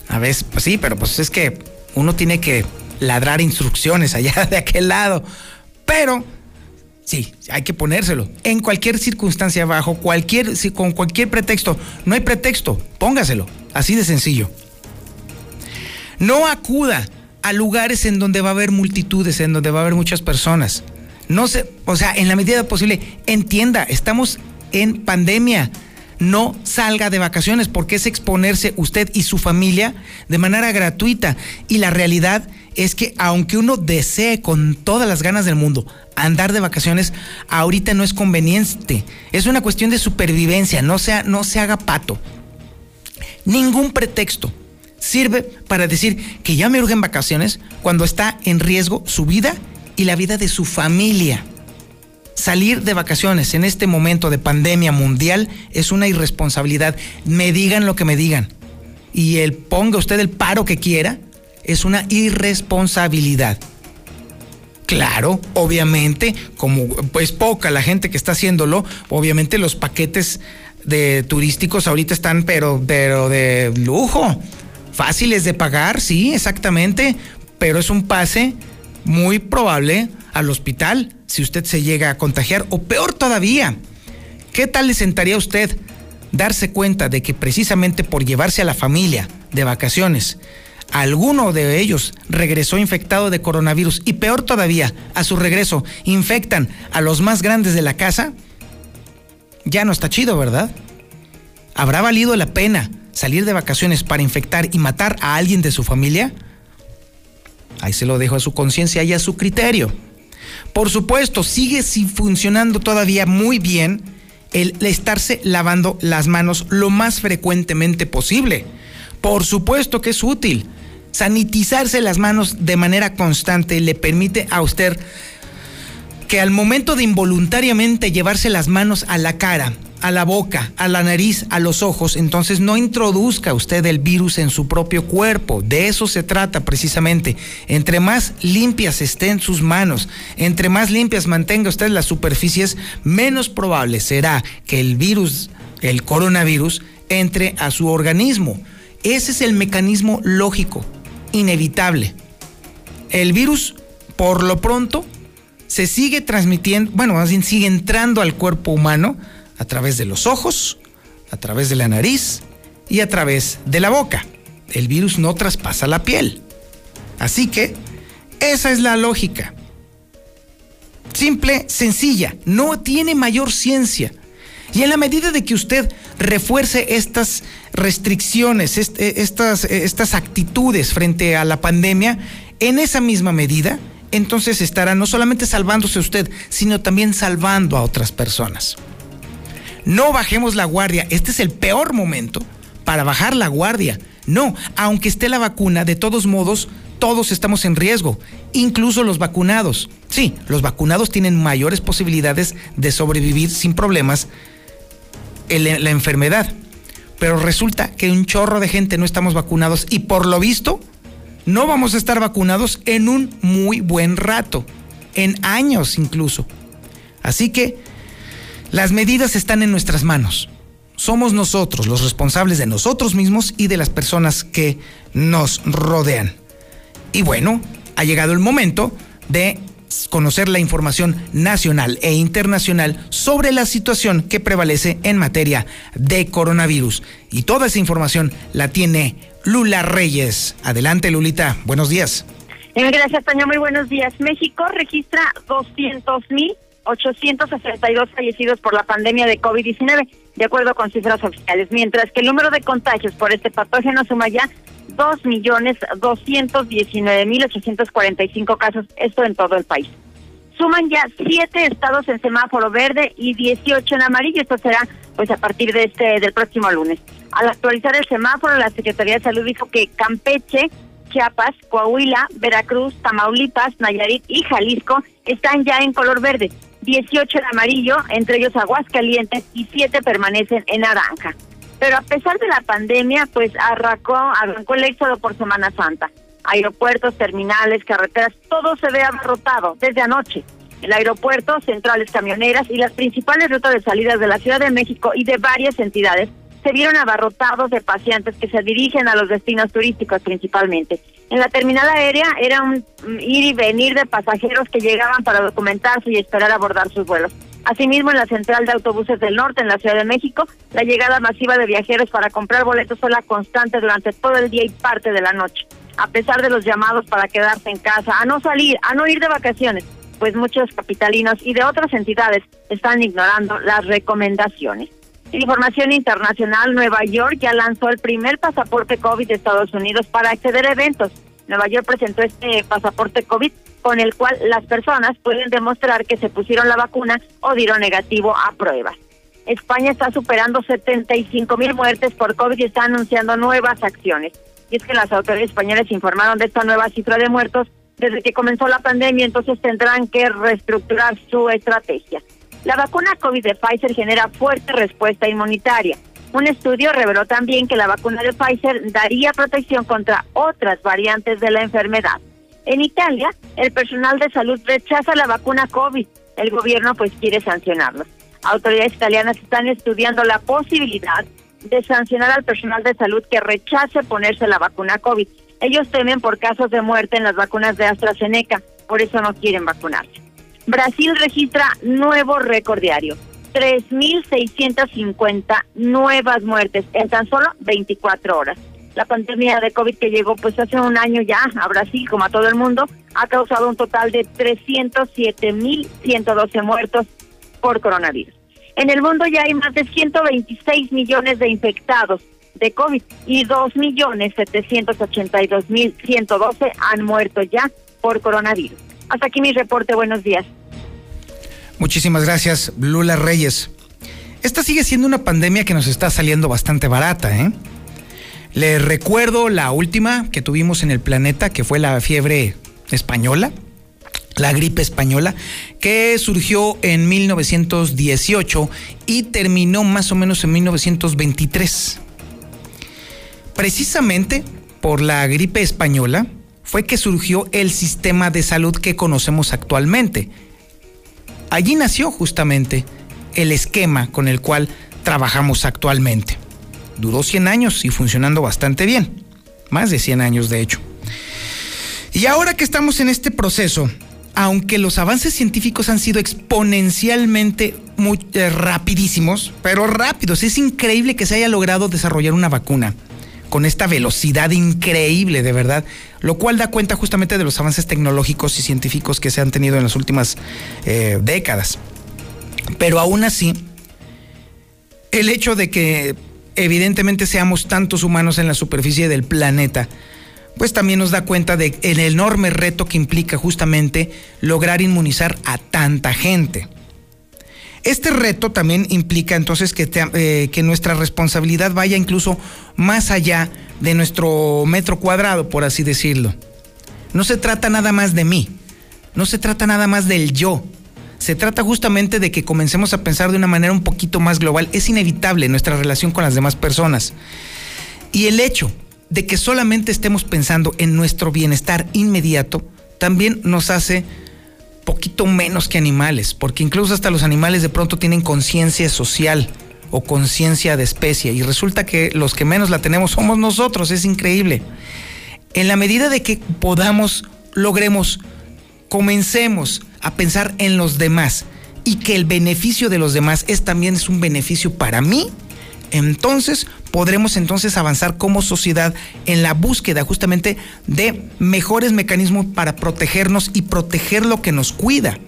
A veces, pues sí, pero pues es que uno tiene que ladrar instrucciones allá de aquel lado. Pero sí, hay que ponérselo. En cualquier circunstancia, bajo cualquier, con cualquier pretexto. No hay pretexto, póngaselo. Así de sencillo. No acuda a lugares en donde va a haber multitudes, en donde va a haber muchas personas. No sé, o sea, en la medida posible, entienda, estamos en pandemia. No salga de vacaciones porque es exponerse usted y su familia de manera gratuita. Y la realidad es que aunque uno desee con todas las ganas del mundo andar de vacaciones, ahorita no es conveniente. Es una cuestión de supervivencia, no, no se haga pato. Ningún pretexto sirve para decir que ya me urgen vacaciones cuando está en riesgo su vida y la vida de su familia. Salir de vacaciones en este momento de pandemia mundial es una irresponsabilidad. Me digan lo que me digan. Y el ponga usted el paro que quiera, es una irresponsabilidad. Claro, obviamente, como pues poca la gente que está haciéndolo, obviamente los paquetes de turísticos ahorita están pero pero de lujo. Fáciles de pagar, sí, exactamente, pero es un pase muy probable al hospital si usted se llega a contagiar o peor todavía, ¿qué tal le sentaría a usted darse cuenta de que precisamente por llevarse a la familia de vacaciones, alguno de ellos regresó infectado de coronavirus y peor todavía, a su regreso infectan a los más grandes de la casa? Ya no está chido, ¿verdad? ¿Habrá valido la pena salir de vacaciones para infectar y matar a alguien de su familia? Ahí se lo dejo a su conciencia y a su criterio. Por supuesto, sigue funcionando todavía muy bien el estarse lavando las manos lo más frecuentemente posible. Por supuesto que es útil. Sanitizarse las manos de manera constante le permite a usted que al momento de involuntariamente llevarse las manos a la cara, a la boca, a la nariz, a los ojos, entonces no introduzca usted el virus en su propio cuerpo. De eso se trata precisamente. Entre más limpias estén sus manos, entre más limpias mantenga usted las superficies, menos probable será que el virus, el coronavirus, entre a su organismo. Ese es el mecanismo lógico, inevitable. El virus, por lo pronto, se sigue transmitiendo, bueno, más bien sigue entrando al cuerpo humano a través de los ojos, a través de la nariz y a través de la boca. El virus no traspasa la piel. Así que esa es la lógica. Simple, sencilla, no tiene mayor ciencia. Y en la medida de que usted refuerce estas restricciones, eh, estas, eh, estas actitudes frente a la pandemia, en esa misma medida, entonces estará no solamente salvándose usted, sino también salvando a otras personas. No bajemos la guardia, este es el peor momento para bajar la guardia. No, aunque esté la vacuna, de todos modos, todos estamos en riesgo, incluso los vacunados. Sí, los vacunados tienen mayores posibilidades de sobrevivir sin problemas en la enfermedad. Pero resulta que un chorro de gente no estamos vacunados y por lo visto no vamos a estar vacunados en un muy buen rato, en años incluso. Así que las medidas están en nuestras manos. Somos nosotros los responsables de nosotros mismos y de las personas que nos rodean. Y bueno, ha llegado el momento de conocer la información nacional e internacional sobre la situación que prevalece en materia de coronavirus. Y toda esa información la tiene Lula Reyes. Adelante, Lulita. Buenos días. Eh, gracias, Toño. Muy buenos días. México registra 200.862 fallecidos por la pandemia de COVID-19, de acuerdo con cifras oficiales, mientras que el número de contagios por este patógeno suma ya dos millones doscientos diecinueve mil ochocientos cuarenta y cinco casos, esto en todo el país. Suman ya siete estados en semáforo verde y 18 en amarillo. Esto será pues a partir de este del próximo lunes. Al actualizar el semáforo, la Secretaría de Salud dijo que Campeche, Chiapas, Coahuila, Veracruz, Tamaulipas, Nayarit y Jalisco están ya en color verde. 18 en amarillo, entre ellos Aguascalientes, y siete permanecen en naranja. Pero a pesar de la pandemia, pues arrancó, arrancó el éxodo por Semana Santa. Aeropuertos, terminales, carreteras, todo se ve abarrotado desde anoche. El aeropuerto, centrales camioneras y las principales rutas de salidas de la Ciudad de México y de varias entidades se vieron abarrotados de pacientes que se dirigen a los destinos turísticos principalmente. En la terminal aérea era un ir y venir de pasajeros que llegaban para documentarse y esperar abordar sus vuelos. Asimismo, en la central de autobuses del norte, en la Ciudad de México, la llegada masiva de viajeros para comprar boletos fue la constante durante todo el día y parte de la noche. A pesar de los llamados para quedarse en casa, a no salir, a no ir de vacaciones, pues muchos capitalinos y de otras entidades están ignorando las recomendaciones. información internacional, Nueva York ya lanzó el primer pasaporte COVID de Estados Unidos para acceder a eventos. Nueva York presentó este pasaporte COVID con el cual las personas pueden demostrar que se pusieron la vacuna o dieron negativo a pruebas. España está superando 75 mil muertes por COVID y está anunciando nuevas acciones. Y es que las autoridades españolas informaron de esta nueva cifra de muertos desde que comenzó la pandemia, entonces tendrán que reestructurar su estrategia. La vacuna COVID de Pfizer genera fuerte respuesta inmunitaria. Un estudio reveló también que la vacuna de Pfizer daría protección contra otras variantes de la enfermedad. En Italia, el personal de salud rechaza la vacuna COVID. El gobierno pues quiere sancionarlos. Autoridades italianas están estudiando la posibilidad de sancionar al personal de salud que rechace ponerse la vacuna COVID. Ellos temen por casos de muerte en las vacunas de AstraZeneca, por eso no quieren vacunarse. Brasil registra nuevo récord diario, 3.650 nuevas muertes en tan solo 24 horas la pandemia de COVID que llegó pues hace un año ya a Brasil, como a todo el mundo, ha causado un total de 307.112 muertos por coronavirus. En el mundo ya hay más de 126 millones de infectados de COVID y 2.782.112 han muerto ya por coronavirus. Hasta aquí mi reporte. Buenos días. Muchísimas gracias, Lula Reyes. Esta sigue siendo una pandemia que nos está saliendo bastante barata, ¿eh? Les recuerdo la última que tuvimos en el planeta, que fue la fiebre española, la gripe española, que surgió en 1918 y terminó más o menos en 1923. Precisamente por la gripe española fue que surgió el sistema de salud que conocemos actualmente. Allí nació justamente el esquema con el cual trabajamos actualmente. Duró 100 años y funcionando bastante bien. Más de 100 años, de hecho. Y ahora que estamos en este proceso, aunque los avances científicos han sido exponencialmente muy eh, rapidísimos, pero rápidos, es increíble que se haya logrado desarrollar una vacuna con esta velocidad increíble, de verdad, lo cual da cuenta justamente de los avances tecnológicos y científicos que se han tenido en las últimas eh, décadas. Pero aún así, el hecho de que evidentemente seamos tantos humanos en la superficie del planeta, pues también nos da cuenta de el enorme reto que implica justamente lograr inmunizar a tanta gente. Este reto también implica entonces que, eh, que, nuestra responsabilidad vaya incluso más allá de nuestro metro cuadrado, por así decirlo. No se trata nada más de mí, no se trata nada más del yo. Se trata justamente de que comencemos a pensar de una manera un poquito más global. Es inevitable nuestra relación con las demás personas. Y el hecho de que solamente estemos pensando en nuestro bienestar inmediato también nos hace poquito menos que animales, porque incluso hasta los animales de pronto tienen conciencia social o conciencia de especie y resulta que los que menos la tenemos somos nosotros, es increíble. En la medida de que podamos, logremos, comencemos a pensar en los demás y que el beneficio de los demás es también es un beneficio para mí, entonces podremos entonces avanzar como sociedad en la búsqueda justamente de mejores mecanismos para protegernos y proteger lo que nos cuida.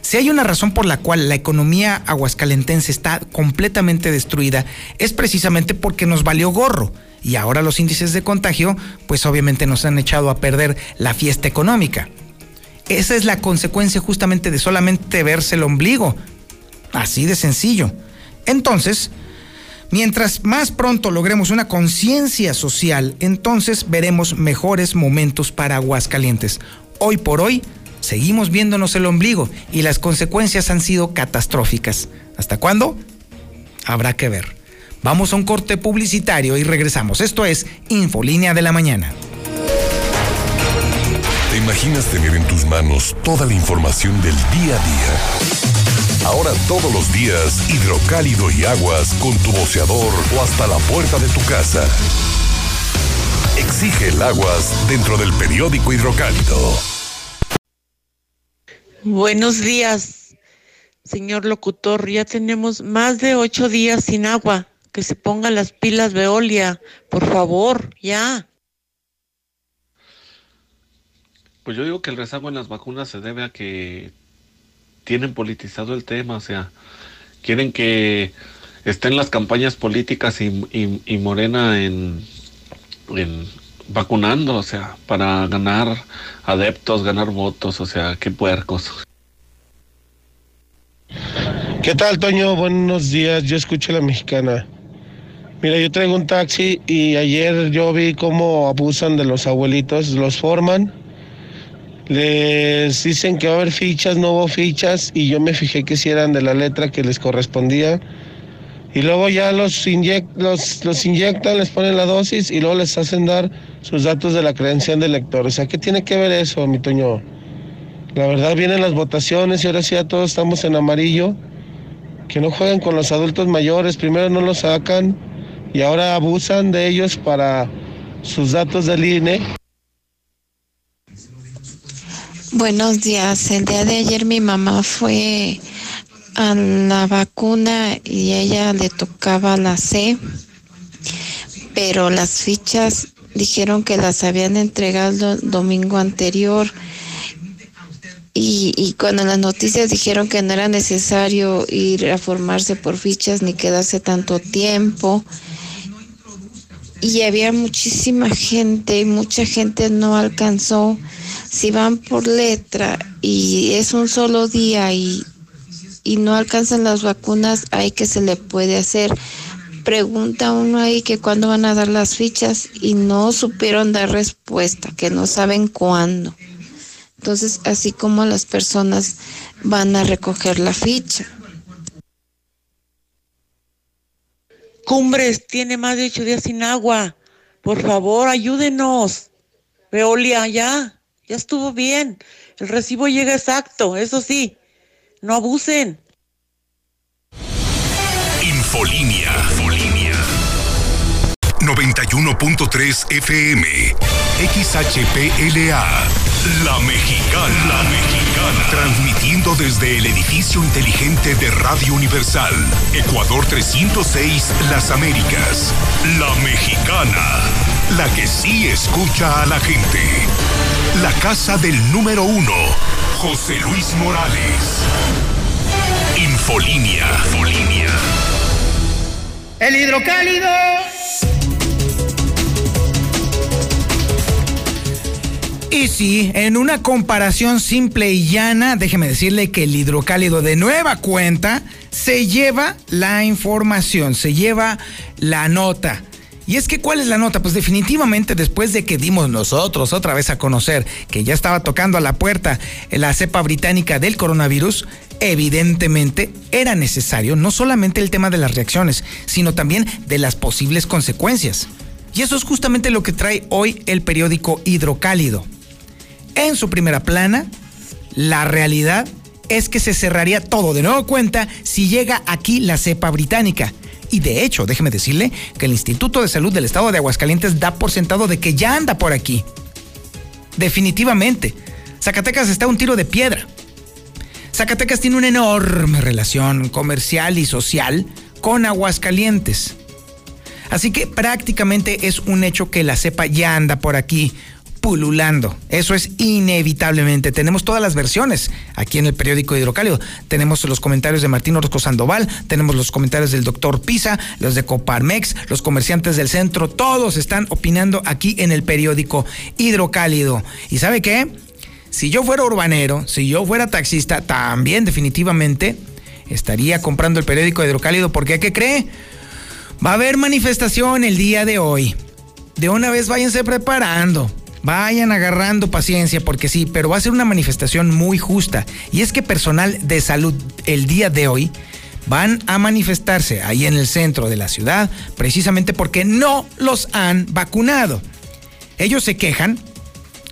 Si hay una razón por la cual la economía aguascalentense está completamente destruida, es precisamente porque nos valió gorro. Y ahora los índices de contagio, pues obviamente nos han echado a perder la fiesta económica. Esa es la consecuencia justamente de solamente verse el ombligo. Así de sencillo. Entonces, Mientras más pronto logremos una conciencia social, entonces veremos mejores momentos para Aguascalientes. Hoy por hoy, seguimos viéndonos el ombligo y las consecuencias han sido catastróficas. ¿Hasta cuándo? Habrá que ver. Vamos a un corte publicitario y regresamos. Esto es Infolínea de la Mañana. ¿Te imaginas tener en tus manos toda la información del día a día? Ahora todos los días, hidrocálido y aguas con tu boceador o hasta la puerta de tu casa. Exige el aguas dentro del periódico hidrocálido. Buenos días, señor locutor. Ya tenemos más de ocho días sin agua. Que se pongan las pilas Veolia, por favor, ya. Pues yo digo que el rezago en las vacunas se debe a que tienen politizado el tema, o sea, quieren que estén las campañas políticas y, Morena en, en, vacunando, o sea, para ganar adeptos, ganar votos, o sea, qué puercos. ¿Qué tal, Toño? Buenos días, yo escucho a la mexicana. Mira, yo traigo un taxi y ayer yo vi cómo abusan de los abuelitos, los forman les dicen que va a haber fichas, no hubo fichas y yo me fijé que si eran de la letra que les correspondía. Y luego ya los, los, inyectan, les ponen la dosis y luego les hacen dar sus datos de la credencial del lector. O sea, ¿qué tiene que ver eso, mi Toño? La verdad vienen las votaciones y ahora sí ya todos estamos en amarillo. Que no jueguen con los adultos mayores, primero no los sacan y ahora abusan de ellos para sus datos del INE. Buenos días. El día de ayer mi mamá fue a la vacuna y ella le tocaba la C, pero las fichas dijeron que las habían entregado el domingo anterior y, y cuando las noticias dijeron que no era necesario ir a formarse por fichas ni quedarse tanto tiempo y había muchísima gente y mucha gente no alcanzó si van por letra y es un solo día y, y no alcanzan las vacunas, hay que se le puede hacer. Pregunta uno ahí que cuándo van a dar las fichas y no supieron dar respuesta, que no saben cuándo. Entonces, así como las personas van a recoger la ficha. Cumbres tiene más de ocho días sin agua. Por favor, ayúdenos. Veolia, ya. Ya estuvo bien. El recibo llega exacto, eso sí. No abusen. Infolinia. Infolinia. 91.3 FM. XHPLA. La Mexicana. La Mexicana. Transmitiendo desde el edificio inteligente de Radio Universal. Ecuador 306, Las Américas. La Mexicana. La que sí escucha a la gente. La casa del número uno. José Luis Morales. Infolínea. Infolínea. El hidrocálido. Y sí, en una comparación simple y llana, déjeme decirle que el hidrocálido de nueva cuenta se lleva la información, se lleva la nota. Y es que, ¿cuál es la nota? Pues definitivamente después de que dimos nosotros otra vez a conocer que ya estaba tocando a la puerta la cepa británica del coronavirus, evidentemente era necesario no solamente el tema de las reacciones, sino también de las posibles consecuencias. Y eso es justamente lo que trae hoy el periódico Hidrocálido. En su primera plana, la realidad es que se cerraría todo de nuevo cuenta si llega aquí la cepa británica. Y de hecho, déjeme decirle que el Instituto de Salud del Estado de Aguascalientes da por sentado de que ya anda por aquí. Definitivamente. Zacatecas está un tiro de piedra. Zacatecas tiene una enorme relación comercial y social con Aguascalientes. Así que prácticamente es un hecho que la cepa ya anda por aquí pululando. Eso es inevitablemente. Tenemos todas las versiones aquí en el periódico Hidrocálido. Tenemos los comentarios de Martín Orozco Sandoval, tenemos los comentarios del doctor Pisa, los de Coparmex, los comerciantes del centro, todos están opinando aquí en el periódico Hidrocálido. ¿Y sabe qué? Si yo fuera urbanero, si yo fuera taxista, también definitivamente estaría comprando el periódico Hidrocálido porque ¿qué cree? Va a haber manifestación el día de hoy. De una vez váyanse preparando. Vayan agarrando paciencia porque sí, pero va a ser una manifestación muy justa. Y es que personal de salud el día de hoy van a manifestarse ahí en el centro de la ciudad precisamente porque no los han vacunado. Ellos se quejan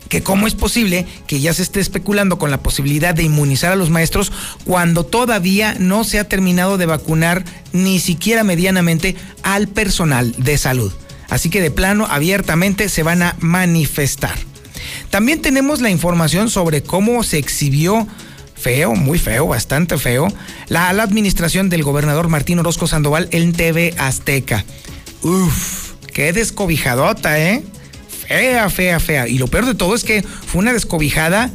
que cómo es posible que ya se esté especulando con la posibilidad de inmunizar a los maestros cuando todavía no se ha terminado de vacunar ni siquiera medianamente al personal de salud. Así que de plano, abiertamente se van a manifestar. También tenemos la información sobre cómo se exhibió feo, muy feo, bastante feo, la, administración del gobernador Martín Orozco Sandoval en TV Azteca. Uf, qué descobijadota, ¿eh? Fea, fea, fea. Y lo peor de todo es que fue una descobijada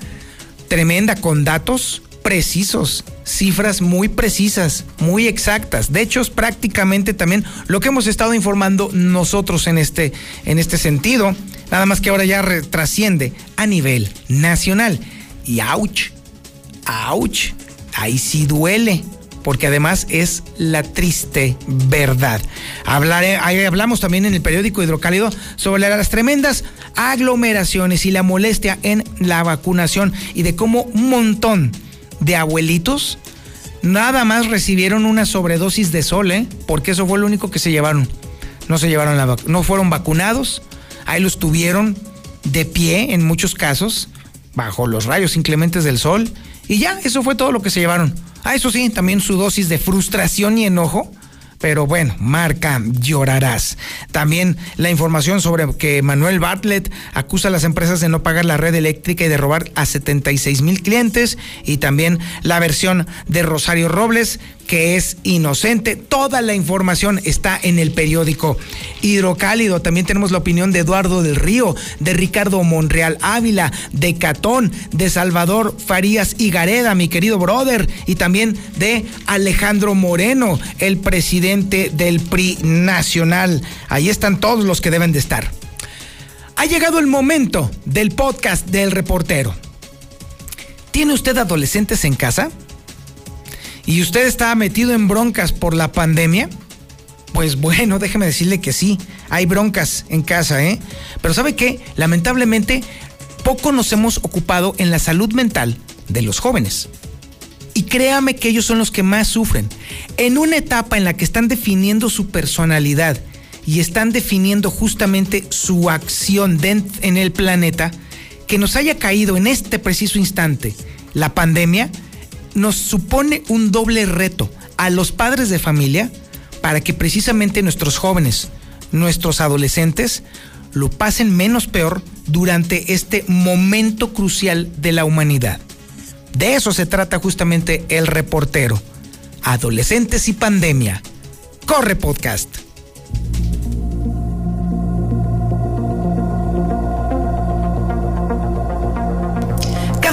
tremenda con datos precisos, cifras muy precisas, muy exactas. De hecho, es prácticamente también lo que hemos estado informando nosotros en este, en este sentido. Nada más que ahora ya trasciende a nivel nacional. Y ouch, ouch, ahí sí duele porque además es la triste verdad. Hablaré, ahí hablamos también en el periódico Hidrocálido sobre las tremendas aglomeraciones y la molestia en la vacunación y de cómo un montón de abuelitos nada más recibieron una sobredosis de sol, ¿eh? porque eso fue lo único que se llevaron. No se llevaron la no fueron vacunados, ahí los tuvieron de pie en muchos casos, bajo los rayos inclementes del sol, y ya, eso fue todo lo que se llevaron. Ah, eso sí, también su dosis de frustración y enojo pero bueno, marca, llorarás. También la información sobre que Manuel Bartlett acusa a las empresas de no pagar la red eléctrica y de robar a 76 mil clientes. Y también la versión de Rosario Robles, que es inocente. Toda la información está en el periódico Hidrocálido. También tenemos la opinión de Eduardo del Río, de Ricardo Monreal Ávila, de Catón, de Salvador Farías y Gareda, mi querido brother, y también de Alejandro Moreno, el presidente del PRI nacional. Ahí están todos los que deben de estar. Ha llegado el momento del podcast del reportero. ¿Tiene usted adolescentes en casa? Y usted está metido en broncas por la pandemia, pues bueno, déjeme decirle que sí, hay broncas en casa, ¿eh? Pero ¿sabe qué? Lamentablemente, poco nos hemos ocupado en la salud mental de los jóvenes. Y créame que ellos son los que más sufren. En una etapa en la que están definiendo su personalidad y están definiendo justamente su acción en el planeta, que nos haya caído en este preciso instante la pandemia, nos supone un doble reto a los padres de familia para que precisamente nuestros jóvenes nuestros adolescentes lo pasen menos peor durante este momento crucial de la humanidad. De eso se trata justamente el reportero. Adolescentes y pandemia. Corre podcast.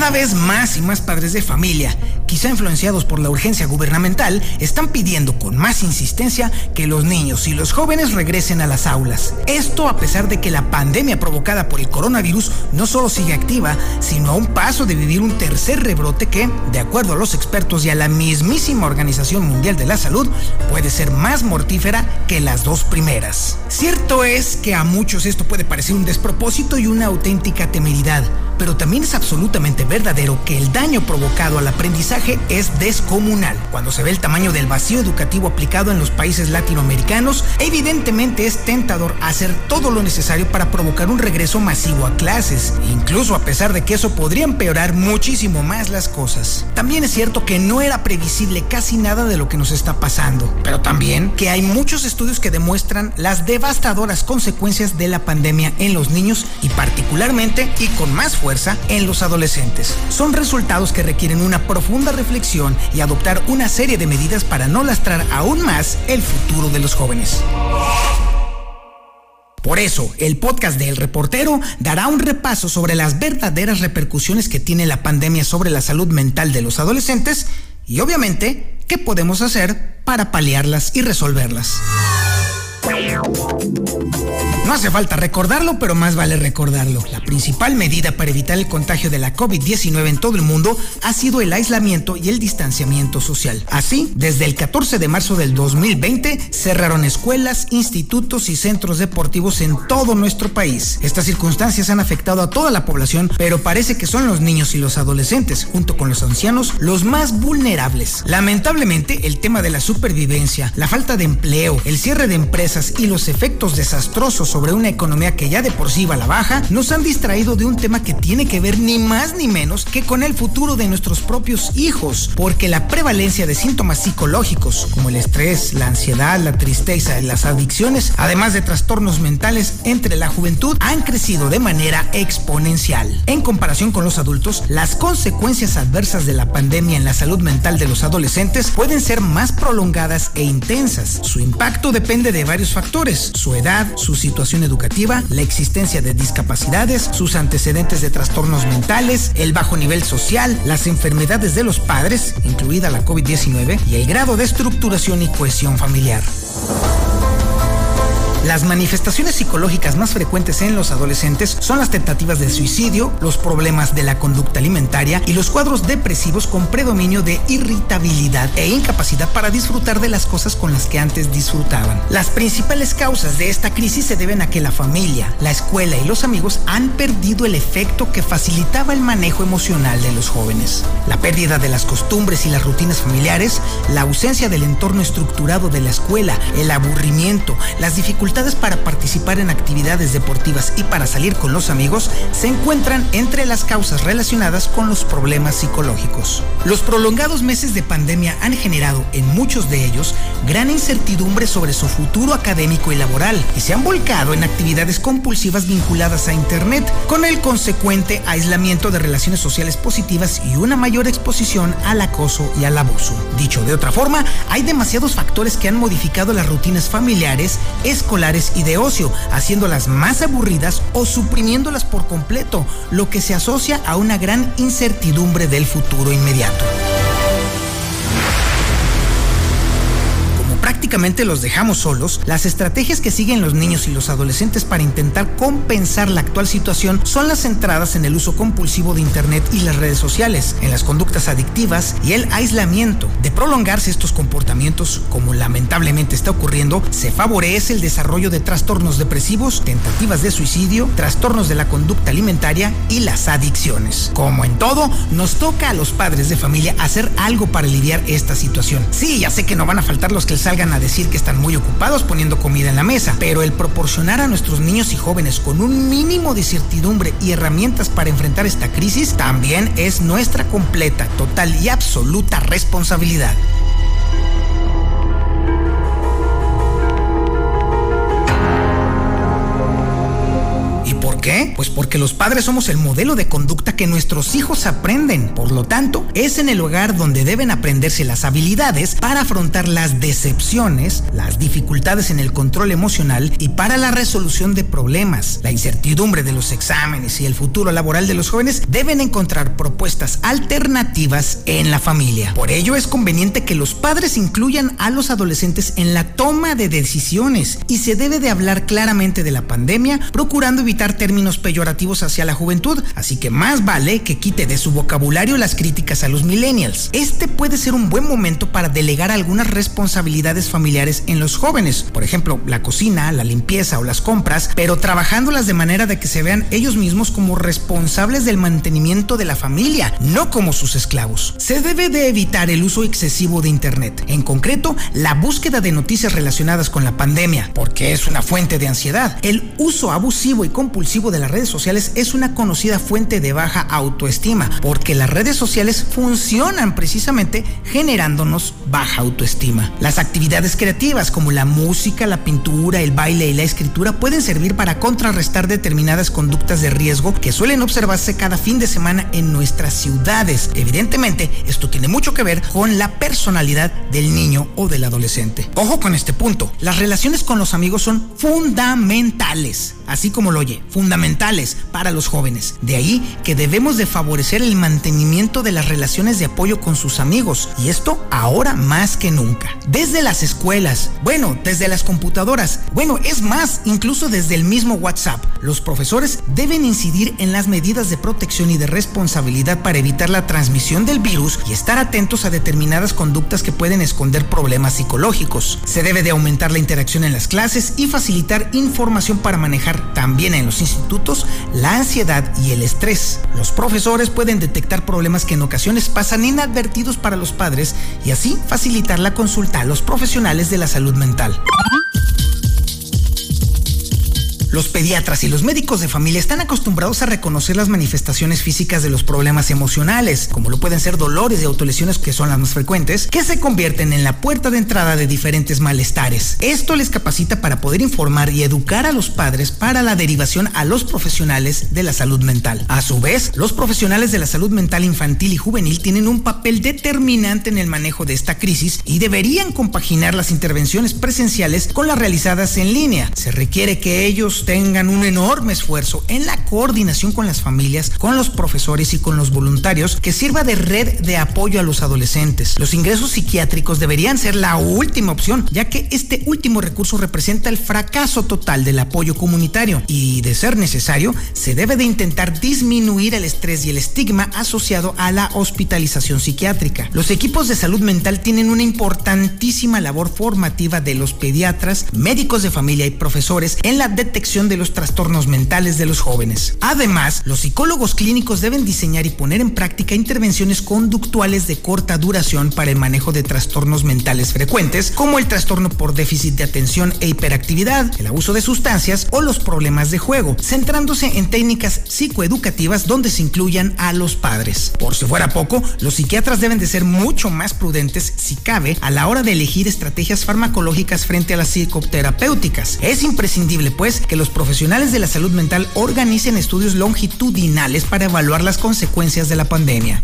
Cada vez más y más padres de familia quizá influenciados por la urgencia gubernamental, están pidiendo con más insistencia que los niños y los jóvenes regresen a las aulas. Esto a pesar de que la pandemia provocada por el coronavirus no solo sigue activa, sino a un paso de vivir un tercer rebrote que, de acuerdo a los expertos y a la mismísima Organización Mundial de la Salud, puede ser más mortífera que las dos primeras. Cierto es que a muchos esto puede parecer un despropósito y una auténtica temeridad, pero también es absolutamente verdadero que el daño provocado al aprendizaje es descomunal. Cuando se ve el tamaño del vacío educativo aplicado en los países latinoamericanos, evidentemente es tentador hacer todo lo necesario para provocar un regreso masivo a clases, incluso a pesar de que eso podría empeorar muchísimo más las cosas. También es cierto que no era previsible casi nada de lo que nos está pasando, pero también que hay muchos estudios que demuestran las devastadoras consecuencias de la pandemia en los niños y particularmente y con más fuerza en los adolescentes. Son resultados que requieren una profunda reflexión y adoptar una serie de medidas para no lastrar aún más el futuro de los jóvenes. Por eso, el podcast de El Reportero dará un repaso sobre las verdaderas repercusiones que tiene la pandemia sobre la salud mental de los adolescentes y obviamente qué podemos hacer para paliarlas y resolverlas. No hace falta recordarlo, pero más vale recordarlo. La principal medida para evitar el contagio de la COVID-19 en todo el mundo ha sido el aislamiento y el distanciamiento social. Así, desde el 14 de marzo del 2020 cerraron escuelas, institutos y centros deportivos en todo nuestro país. Estas circunstancias han afectado a toda la población, pero parece que son los niños y los adolescentes, junto con los ancianos, los más vulnerables. Lamentablemente, el tema de la supervivencia, la falta de empleo, el cierre de empresas y los efectos desastrosos sobre una economía que ya de por sí va a la baja, nos han distraído de un tema que tiene que ver ni más ni menos que con el futuro de nuestros propios hijos, porque la prevalencia de síntomas psicológicos como el estrés, la ansiedad, la tristeza y las adicciones, además de trastornos mentales entre la juventud, han crecido de manera exponencial. En comparación con los adultos, las consecuencias adversas de la pandemia en la salud mental de los adolescentes pueden ser más prolongadas e intensas. Su impacto depende de varios factores, su edad, su situación educativa, la existencia de discapacidades, sus antecedentes de trastornos mentales, el bajo nivel social, las enfermedades de los padres, incluida la COVID-19, y el grado de estructuración y cohesión familiar. Las manifestaciones psicológicas más frecuentes en los adolescentes son las tentativas de suicidio, los problemas de la conducta alimentaria y los cuadros depresivos con predominio de irritabilidad e incapacidad para disfrutar de las cosas con las que antes disfrutaban. Las principales causas de esta crisis se deben a que la familia, la escuela y los amigos han perdido el efecto que facilitaba el manejo emocional de los jóvenes. La pérdida de las costumbres y las rutinas familiares, la ausencia del entorno estructurado de la escuela, el aburrimiento, las dificultades para participar en actividades deportivas y para salir con los amigos se encuentran entre las causas relacionadas con los problemas psicológicos. Los prolongados meses de pandemia han generado en muchos de ellos gran incertidumbre sobre su futuro académico y laboral y se han volcado en actividades compulsivas vinculadas a Internet con el consecuente aislamiento de relaciones sociales positivas y una mayor exposición al acoso y al abuso. Dicho de otra forma, hay demasiados factores que han modificado las rutinas familiares, escolares, y de ocio, haciéndolas más aburridas o suprimiéndolas por completo, lo que se asocia a una gran incertidumbre del futuro inmediato. Prácticamente los dejamos solos, las estrategias que siguen los niños y los adolescentes para intentar compensar la actual situación son las centradas en el uso compulsivo de Internet y las redes sociales, en las conductas adictivas y el aislamiento. De prolongarse estos comportamientos, como lamentablemente está ocurriendo, se favorece el desarrollo de trastornos depresivos, tentativas de suicidio, trastornos de la conducta alimentaria y las adicciones. Como en todo, nos toca a los padres de familia hacer algo para aliviar esta situación. Sí, ya sé que no van a faltar los que salgan a decir que están muy ocupados poniendo comida en la mesa, pero el proporcionar a nuestros niños y jóvenes con un mínimo de certidumbre y herramientas para enfrentar esta crisis también es nuestra completa, total y absoluta responsabilidad. ¿Y por qué? Pues porque los padres somos el modelo de conducta que nuestros hijos aprenden. Por lo tanto, es en el hogar donde deben aprenderse las habilidades para afrontar las decepciones, las dificultades en el control emocional y para la resolución de problemas. La incertidumbre de los exámenes y el futuro laboral de los jóvenes deben encontrar propuestas alternativas en la familia. Por ello es conveniente que los padres incluyan a los adolescentes en la toma de decisiones y se debe de hablar claramente de la pandemia, procurando evitar términos peyorativos hacia la juventud, así que más vale que quite de su vocabulario las críticas a los millennials. Este puede ser un buen momento para delegar algunas responsabilidades familiares en los jóvenes, por ejemplo, la cocina, la limpieza o las compras, pero trabajándolas de manera de que se vean ellos mismos como responsables del mantenimiento de la familia, no como sus esclavos. Se debe de evitar el uso excesivo de Internet, en concreto, la búsqueda de noticias relacionadas con la pandemia, porque es una fuente de ansiedad. El uso abusivo y compulsivo de las redes sociales es una conocida fuente de baja autoestima, porque las redes sociales funcionan precisamente generándonos baja autoestima. Las actividades creativas como la música, la pintura, el baile y la escritura pueden servir para contrarrestar determinadas conductas de riesgo que suelen observarse cada fin de semana en nuestras ciudades. Evidentemente, esto tiene mucho que ver con la personalidad del niño o del adolescente. Ojo con este punto, las relaciones con los amigos son fundamentales, así como lo oye, fundamentales para los jóvenes. De ahí que debemos de favorecer el mantenimiento de las relaciones de apoyo con sus amigos, y esto ahora más que nunca. Desde las escuelas, bueno, desde las computadoras, bueno, es más, incluso desde el mismo WhatsApp, los profesores deben incidir en las medidas de protección y de responsabilidad para evitar la transmisión del virus y estar atentos a determinadas conductas que pueden esconder problemas psicológicos. Se debe de aumentar la interacción en las clases y facilitar información para manejar también en los institutos la ansiedad y el estrés. Los profesores pueden detectar problemas que en ocasiones pasan inadvertidos para los padres y así facilitar la consulta a los profesionales de la salud mental. Los pediatras y los médicos de familia están acostumbrados a reconocer las manifestaciones físicas de los problemas emocionales, como lo pueden ser dolores y autolesiones que son las más frecuentes, que se convierten en la puerta de entrada de diferentes malestares. Esto les capacita para poder informar y educar a los padres para la derivación a los profesionales de la salud mental. A su vez, los profesionales de la salud mental infantil y juvenil tienen un papel determinante en el manejo de esta crisis y deberían compaginar las intervenciones presenciales con las realizadas en línea. Se requiere que ellos tengan un enorme esfuerzo en la coordinación con las familias, con los profesores y con los voluntarios que sirva de red de apoyo a los adolescentes. Los ingresos psiquiátricos deberían ser la última opción, ya que este último recurso representa el fracaso total del apoyo comunitario y, de ser necesario, se debe de intentar disminuir el estrés y el estigma asociado a la hospitalización psiquiátrica. Los equipos de salud mental tienen una importantísima labor formativa de los pediatras, médicos de familia y profesores en la detección de los trastornos mentales de los jóvenes. Además, los psicólogos clínicos deben diseñar y poner en práctica intervenciones conductuales de corta duración para el manejo de trastornos mentales frecuentes, como el trastorno por déficit de atención e hiperactividad, el abuso de sustancias o los problemas de juego, centrándose en técnicas psicoeducativas donde se incluyan a los padres. Por si fuera poco, los psiquiatras deben de ser mucho más prudentes, si cabe, a la hora de elegir estrategias farmacológicas frente a las psicoterapéuticas. Es imprescindible, pues, que los profesionales de la salud mental organicen estudios longitudinales para evaluar las consecuencias de la pandemia.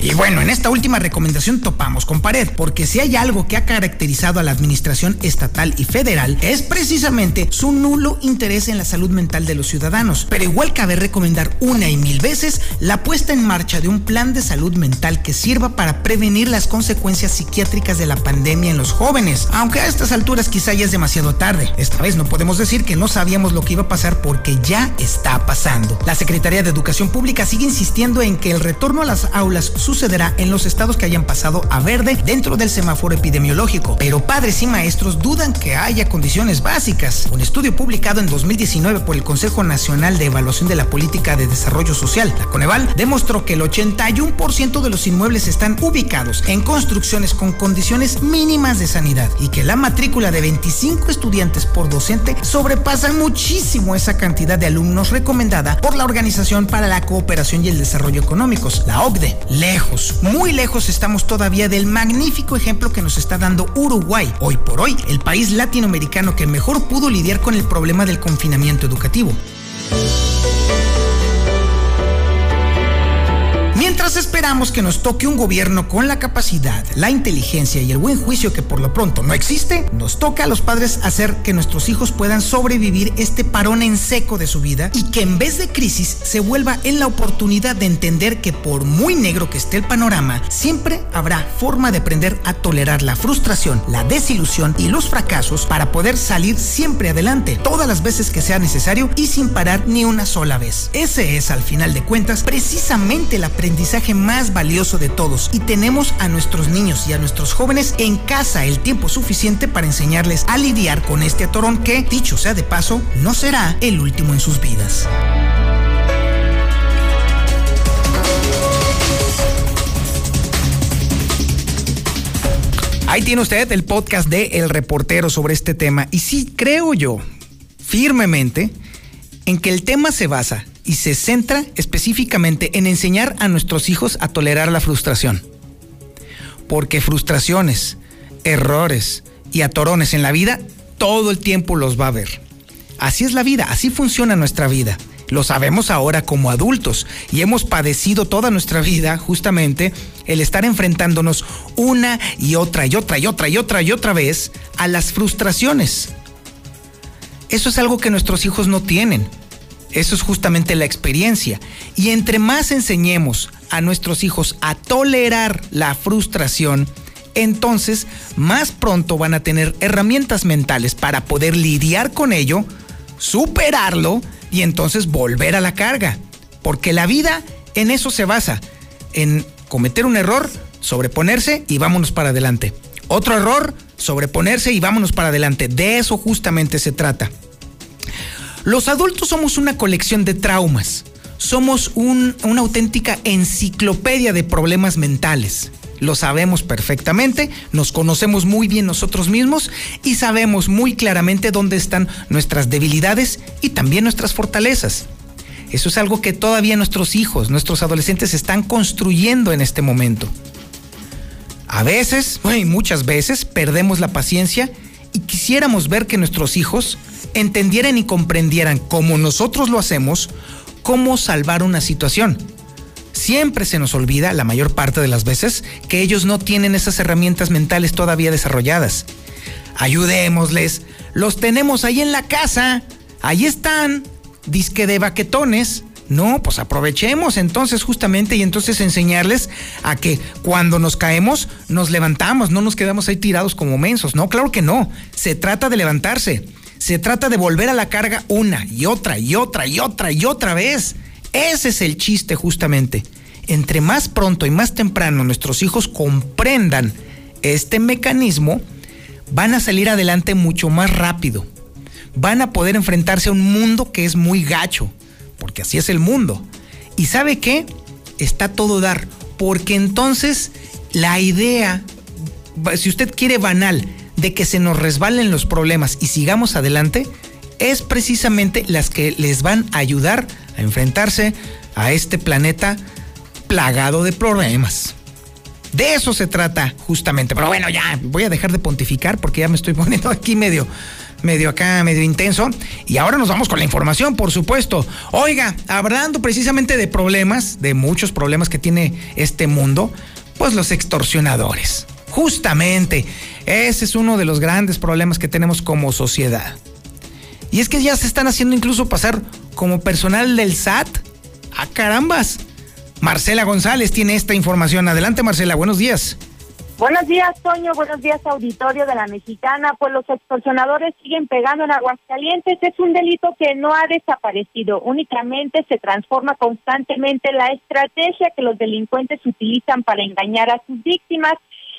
Y bueno, en esta última recomendación topamos con pared, porque si hay algo que ha caracterizado a la administración estatal y federal es precisamente su nulo interés en la salud mental de los ciudadanos. Pero igual cabe recomendar una y mil veces la puesta en marcha de un plan de salud mental que sirva para prevenir las consecuencias psiquiátricas de la pandemia en los jóvenes, aunque a estas alturas quizá ya es demasiado tarde. Esta vez no podemos decir que no sabíamos lo que iba a pasar porque ya está pasando. La Secretaría de Educación Pública sigue insistiendo en que el retorno a las aulas sucederá en los estados que hayan pasado a verde dentro del semáforo epidemiológico, pero padres y maestros dudan que haya condiciones básicas. Un estudio publicado en 2019 por el Consejo Nacional de Evaluación de la Política de Desarrollo Social, la Coneval, demostró que el 81% de los inmuebles están ubicados en construcciones con condiciones mínimas de sanidad y que la matrícula de 25 estudiantes por docente sobrepasa muchísimo esa cantidad de alumnos recomendada por la Organización para la Cooperación y el Desarrollo Económicos, la OCDE. Muy lejos estamos todavía del magnífico ejemplo que nos está dando Uruguay. Hoy por hoy, el país latinoamericano que mejor pudo lidiar con el problema del confinamiento educativo. Mientras esperamos que nos toque un gobierno con la capacidad, la inteligencia y el buen juicio que por lo pronto no existe, nos toca a los padres hacer que nuestros hijos puedan sobrevivir este parón en seco de su vida y que en vez de crisis se vuelva en la oportunidad de entender que por muy negro que esté el panorama, siempre habrá forma de aprender a tolerar la frustración, la desilusión y los fracasos para poder salir siempre adelante, todas las veces que sea necesario y sin parar ni una sola vez. Ese es, al final de cuentas, precisamente la aprendizaje más valioso de todos y tenemos a nuestros niños y a nuestros jóvenes en casa el tiempo suficiente para enseñarles a lidiar con este atorón que, dicho sea de paso, no será el último en sus vidas. Ahí tiene usted el podcast de El Reportero sobre este tema. Y sí, creo yo firmemente en que el tema se basa y se centra específicamente en enseñar a nuestros hijos a tolerar la frustración. Porque frustraciones, errores y atorones en la vida, todo el tiempo los va a haber. Así es la vida, así funciona nuestra vida. Lo sabemos ahora como adultos y hemos padecido toda nuestra vida justamente el estar enfrentándonos una y otra y otra y otra y otra y otra vez a las frustraciones. Eso es algo que nuestros hijos no tienen. Eso es justamente la experiencia. Y entre más enseñemos a nuestros hijos a tolerar la frustración, entonces más pronto van a tener herramientas mentales para poder lidiar con ello, superarlo y entonces volver a la carga. Porque la vida en eso se basa, en cometer un error, sobreponerse y vámonos para adelante. Otro error, sobreponerse y vámonos para adelante. De eso justamente se trata. Los adultos somos una colección de traumas. Somos una auténtica enciclopedia de problemas mentales. Lo sabemos perfectamente, nos conocemos muy bien nosotros mismos y sabemos muy claramente dónde están nuestras debilidades y también nuestras fortalezas. Eso es algo que todavía nuestros hijos, nuestros adolescentes están construyendo en este momento. A veces, y muchas veces, perdemos la paciencia y quisiéramos ver que nuestros hijos entendieran y comprendieran, como nosotros lo hacemos, cómo salvar una situación. Siempre se nos olvida, la mayor parte de las veces, que ellos no tienen esas herramientas mentales todavía desarrolladas. Ayudémosles, los tenemos ahí en la casa, ahí están, disque de baquetones. No, pues aprovechemos entonces justamente y entonces enseñarles a que cuando nos caemos nos levantamos, no nos quedamos ahí tirados como mensos. No, claro que no. Se trata de levantarse. Se trata de volver a la carga una y otra y otra y otra y otra vez. Ese es el chiste justamente. Entre más pronto y más temprano nuestros hijos comprendan este mecanismo, van a salir adelante mucho más rápido. Van a poder enfrentarse a un mundo que es muy gacho, porque así es el mundo. ¿Y sabe qué? Está todo dar, porque entonces la idea, si usted quiere banal, de que se nos resbalen los problemas y sigamos adelante, es precisamente las que les van a ayudar a enfrentarse a este planeta plagado de problemas. De eso se trata justamente. Pero bueno, ya voy a dejar de pontificar porque ya me estoy poniendo aquí medio, medio acá, medio intenso. Y ahora nos vamos con la información, por supuesto. Oiga, hablando precisamente de problemas, de muchos problemas que tiene este mundo, pues los extorsionadores. Justamente, ese es uno de los grandes problemas que tenemos como sociedad. Y es que ya se están haciendo incluso pasar como personal del SAT. ¡A carambas! Marcela González tiene esta información. Adelante, Marcela, buenos días. Buenos días, Toño. Buenos días, auditorio de la Mexicana. Pues los extorsionadores siguen pegando en Aguascalientes. Es un delito que no ha desaparecido. Únicamente se transforma constantemente la estrategia que los delincuentes utilizan para engañar a sus víctimas.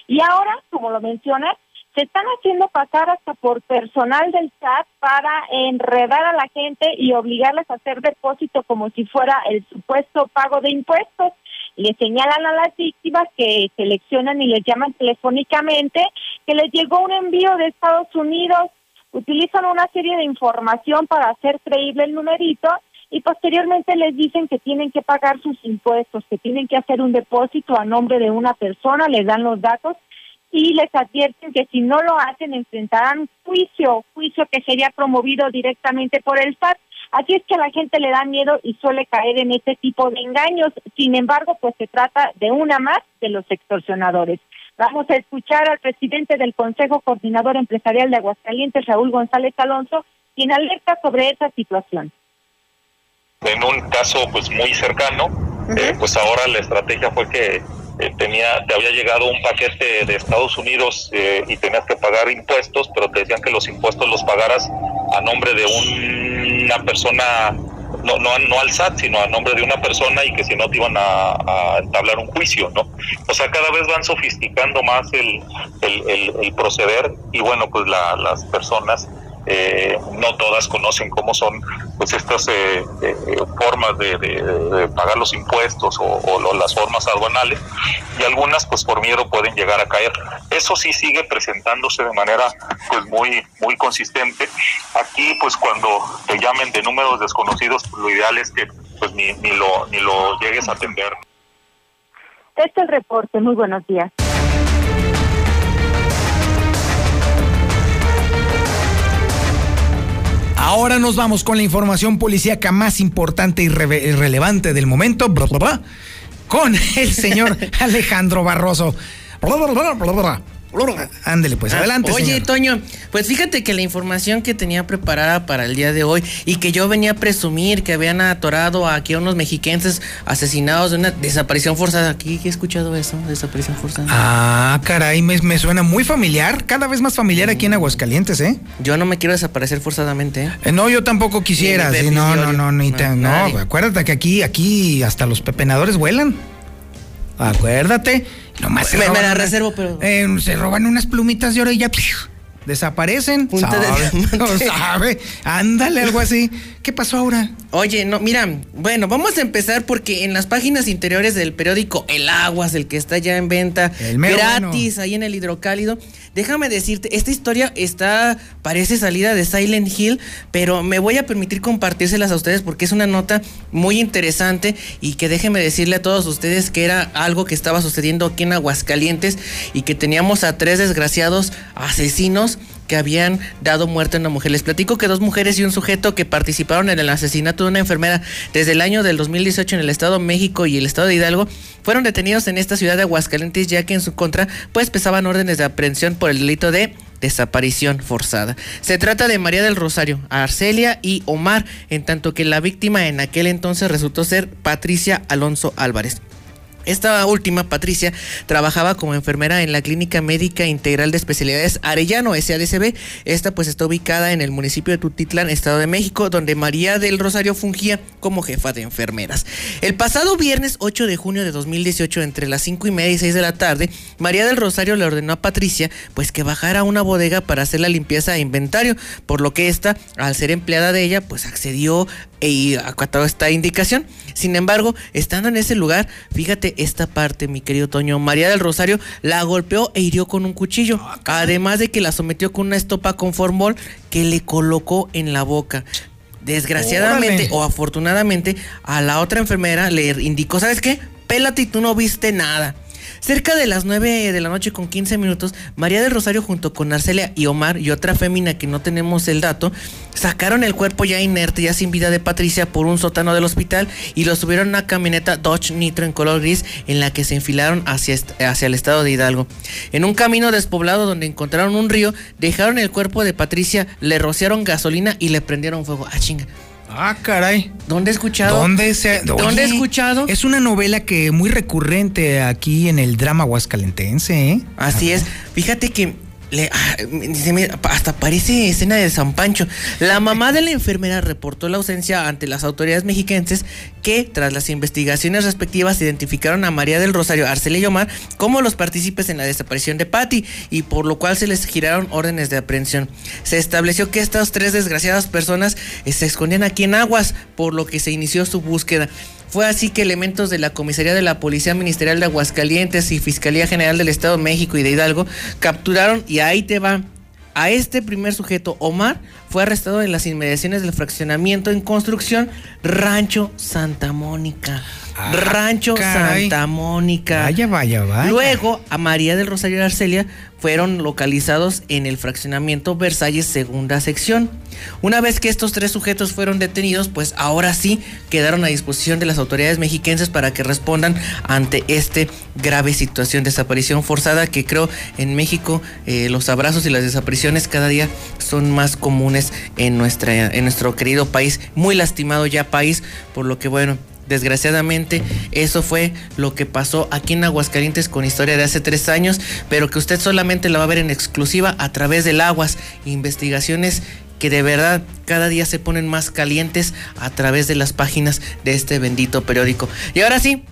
Y ahora, como lo mencionas, se están haciendo pasar hasta por personal del SAT para enredar a la gente y obligarles a hacer depósito como si fuera el supuesto pago de impuestos. Le señalan a las víctimas que seleccionan y les llaman telefónicamente que les llegó un envío de Estados Unidos. Utilizan una serie de información para hacer creíble el numerito y posteriormente les dicen que tienen que pagar sus impuestos, que tienen que hacer un depósito a nombre de una persona, les dan los datos y les advierten que si no lo hacen enfrentarán juicio, juicio que sería promovido directamente por el SAT. Así es que a la gente le da miedo y suele caer en este tipo de engaños. Sin embargo, pues se trata de una más de los extorsionadores. Vamos a escuchar al presidente del Consejo Coordinador Empresarial de Aguascalientes, Raúl González Alonso, quien alerta sobre esa situación. En un caso pues muy cercano, eh, pues ahora la estrategia fue que eh, tenía, te había llegado un paquete de Estados Unidos eh, y tenías que pagar impuestos, pero te decían que los impuestos los pagaras a nombre de una persona, no, no, no al SAT, sino a nombre de una persona y que si no te iban a, entablar un juicio, ¿no? O sea, cada vez van sofisticando más el, el, el, proceder y bueno, pues la, las personas eh, no todas conocen cómo son pues estas eh, eh, formas de, pagar los impuestos o, las formas aduanales y algunas pues por miedo pueden llegar a caer. Eso sí sigue presentándose de manera pues muy muy consistente. Aquí pues cuando te llamen de números desconocidos pues, lo ideal es que pues ni, ni lo ni lo llegues a atender. Este es el reporte. Muy buenos días Ahora nos vamos con la información policíaca más importante y relevante del momento, con el señor Alejandro Barroso. Ándele, pues ah, adelante. Oye, Toño, pues fíjate que la información que tenía preparada para el día de hoy y que yo venía a presumir que habían atorado aquí a unos mexiquenses asesinados de una desaparición forzada. Aquí he escuchado eso, desaparición forzada. Ah, caray, me, suena muy familiar, cada vez más familiar aquí en Aguascalientes, ¿eh? Yo no me quiero desaparecer forzadamente. ¿eh? eh no, yo tampoco quisiera. Sí, no, no, no, no, no, acuérdate que aquí, aquí hasta los pepenadores vuelan. Acuérdate. Nomás me, me la reservo, pero. Eh, se roban unas plumitas de oro y ya desaparecen. ¿Sabe? sabe. Ándale, algo así. ¿Qué pasó ahora? Oye, no, mira, bueno, vamos a empezar porque en las páginas interiores del periódico El Aguas, el que está ya en venta, gratis, ahí en el hidrocálido, déjame decirte, esta historia está, parece salida de Silent Hill, pero me voy a permitir compartírselas a ustedes porque es una nota muy interesante y que déjenme decirle a todos ustedes que era algo que estaba sucediendo aquí en Aguascalientes y que teníamos a tres desgraciados asesinos que habían dado muerte a una mujer. Les platico que dos mujeres y un sujeto que participaron en el asesinato de una enfermera desde el año del 2018 en el Estado de México y el Estado de Hidalgo fueron detenidos en esta ciudad de Aguascalientes ya que en su contra pues pesaban órdenes de aprehensión por el delito de desaparición forzada. Se trata de María del Rosario, Arcelia y Omar, en tanto que la víctima en aquel entonces resultó ser Patricia Alonso Álvarez. Esta última, Patricia, trabajaba como enfermera en la Clínica Médica Integral de Especialidades Arellano, SADCB. Esta pues está ubicada en el municipio de Tutitlán, Estado de México, donde María del Rosario fungía como jefa de enfermeras. El pasado viernes 8 de junio de 2018, entre las 5 y media y 6 de la tarde, María del Rosario le ordenó a Patricia pues que bajara a una bodega para hacer la limpieza de inventario, por lo que esta, al ser empleada de ella, pues accedió y acató esta indicación. Sin embargo, estando en ese lugar, fíjate esta parte, mi querido Toño, María del Rosario la golpeó e hirió con un cuchillo, ah, además de que la sometió con una estopa con formol que le colocó en la boca. Desgraciadamente o afortunadamente, a la otra enfermera le indicó, ¿sabes qué? Pélate y tú no viste nada. Cerca de las 9 de la noche con 15 minutos, María del Rosario junto con Arcelia y Omar y otra fémina que no tenemos el dato, sacaron el cuerpo ya inerte, ya sin vida de Patricia por un sótano del hospital y lo subieron a una camioneta Dodge Nitro en color gris en la que se enfilaron hacia, hacia el estado de Hidalgo. En un camino despoblado donde encontraron un río, dejaron el cuerpo de Patricia, le rociaron gasolina y le prendieron fuego. Ah, chinga. Ah, caray. ¿Dónde he escuchado? ¿Dónde se ¿Dónde he escuchado? Es una novela que muy recurrente aquí en el drama huascalentense, ¿eh? Así es. Fíjate que le, ah, hasta parece escena de San Pancho. La mamá de la enfermera reportó la ausencia ante las autoridades mexiquenses que, tras las investigaciones respectivas, identificaron a María del Rosario Arcelia y Omar como los partícipes en la desaparición de Patty y por lo cual se les giraron órdenes de aprehensión. Se estableció que estas tres desgraciadas personas eh, se escondían aquí en aguas, por lo que se inició su búsqueda. Fue así que elementos de la Comisaría de la Policía Ministerial de Aguascalientes y Fiscalía General del Estado de México y de Hidalgo capturaron y ahí te va a este primer sujeto, Omar, fue arrestado en las inmediaciones del fraccionamiento en construcción Rancho Santa Mónica. Ah, Rancho Santa Mónica. Vaya, vaya, vaya. Luego, a María del Rosario y Arcelia fueron localizados en el fraccionamiento Versalles segunda sección. Una vez que estos tres sujetos fueron detenidos, pues ahora sí quedaron a disposición de las autoridades mexiquenses para que respondan ante este grave situación de desaparición forzada que creo en México eh, los abrazos y las desapariciones cada día son más comunes en, nuestra, en nuestro querido país, muy lastimado ya país, por lo que bueno, Desgraciadamente, eso fue lo que pasó aquí en Aguascalientes con historia de hace tres años, pero que usted solamente la va a ver en exclusiva a través del Aguas. Investigaciones que de verdad cada día se ponen más calientes a través de las páginas de este bendito periódico. Y ahora sí,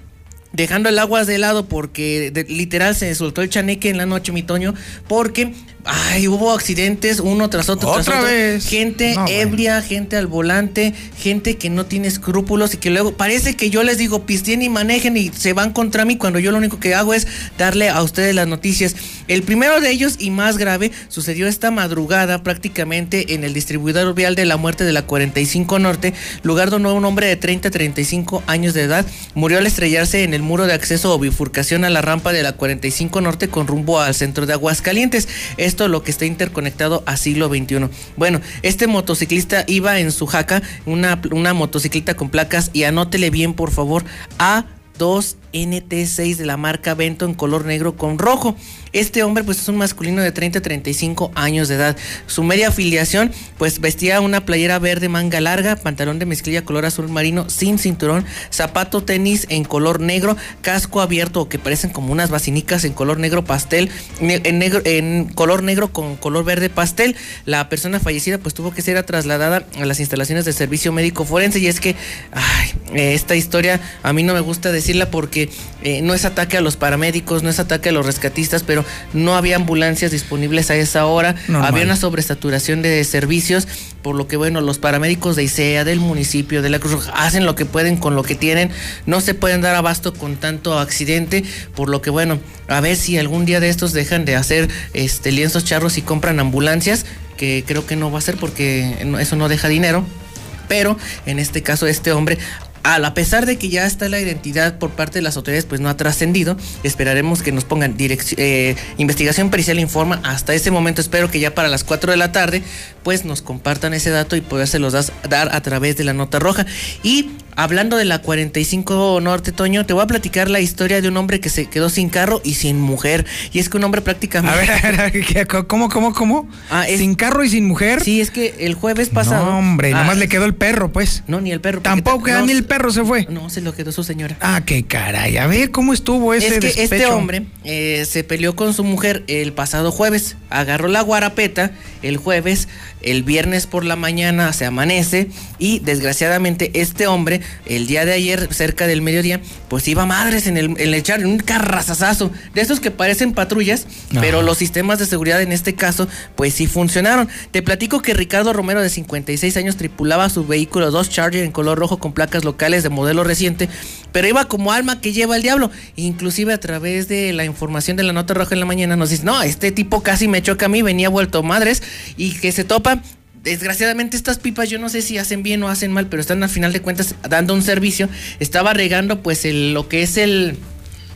dejando el aguas de lado porque literal se soltó el chaneque en la noche, mi Toño, porque Ay, hubo accidentes uno tras otro. Otra tras vez. Gente ebria, gente al volante, gente que no tiene escrúpulos y que luego parece que yo les digo pistien y manejen y se van contra mí cuando yo lo único que hago es darle a ustedes las noticias. El primero de ellos y más grave sucedió esta madrugada prácticamente en el distribuidor vial de la muerte de la 45 Norte, lugar donde un hombre de 30 a 35 años de edad murió al estrellarse en el muro de acceso o bifurcación a la rampa de la 45 Norte con rumbo al centro de Aguascalientes lo que está interconectado a siglo XXI. Bueno, este motociclista iba en su jaca, una, una motocicleta con placas, y anótele bien, por favor, A2 NT6 de la marca Bento en color negro con rojo. Este hombre pues es un masculino de 30 a 35 años de edad. Su media afiliación pues vestía una playera verde manga larga, pantalón de mezclilla color azul marino sin cinturón, zapato tenis en color negro, casco abierto o que parecen como unas basinicas en color negro pastel, en, negro, en color negro con color verde pastel. La persona fallecida pues tuvo que ser trasladada a las instalaciones del servicio médico forense y es que ay, esta historia a mí no me gusta decirla porque eh, no es ataque a los paramédicos, no es ataque a los rescatistas, pero no había ambulancias disponibles a esa hora, había una sobresaturación de servicios, por lo que bueno, los paramédicos de ICEA, del municipio, de la Cruz Roja, hacen lo que pueden con lo que tienen, no se pueden dar abasto con tanto accidente, por lo que bueno, a ver si algún día de estos dejan de hacer este lienzos charros y compran ambulancias, que creo que no va a ser porque eso no deja dinero. Pero en este caso este hombre a pesar de que ya está la identidad por parte de las autoridades, pues no ha trascendido. Esperaremos que nos pongan eh, investigación pericial informa. Hasta ese momento espero que ya para las 4 de la tarde, pues nos compartan ese dato y podérselos dar a través de la nota roja. Y hablando de la 45 Norte, Toño, te voy a platicar la historia de un hombre que se quedó sin carro y sin mujer. Y es que un hombre prácticamente. A ver, a ver, ¿cómo, cómo, cómo? Ah, ¿Sin carro y sin mujer? Sí, es que el jueves pasado. No, hombre, nomás ah. le quedó el perro, pues. No, ni el perro. Tampoco, ni el perro se fue. No, se lo quedó su señora. Ah, qué caray. A ver, ¿cómo estuvo ese Es que este hombre eh, se peleó con su mujer el pasado jueves. Agarró la guarapeta el jueves, el viernes por la mañana se amanece y desgraciadamente este hombre el día de ayer cerca del mediodía pues iba madres en el, en echar un carrazazazo de esos que parecen patrullas, pero los sistemas de seguridad en este caso pues sí funcionaron. Te platico que Ricardo Romero de 56 años tripulaba su vehículo dos Charger en color rojo con placas locales de modelo reciente, pero iba como alma que lleva el diablo. Inclusive a través de la información de la nota roja en la mañana nos dice, no, este tipo casi me choca a mí, venía vuelto madres y que se topa desgraciadamente estas pipas yo no sé si hacen bien o hacen mal, pero están al final de cuentas dando un servicio. Estaba regando pues el, lo que es el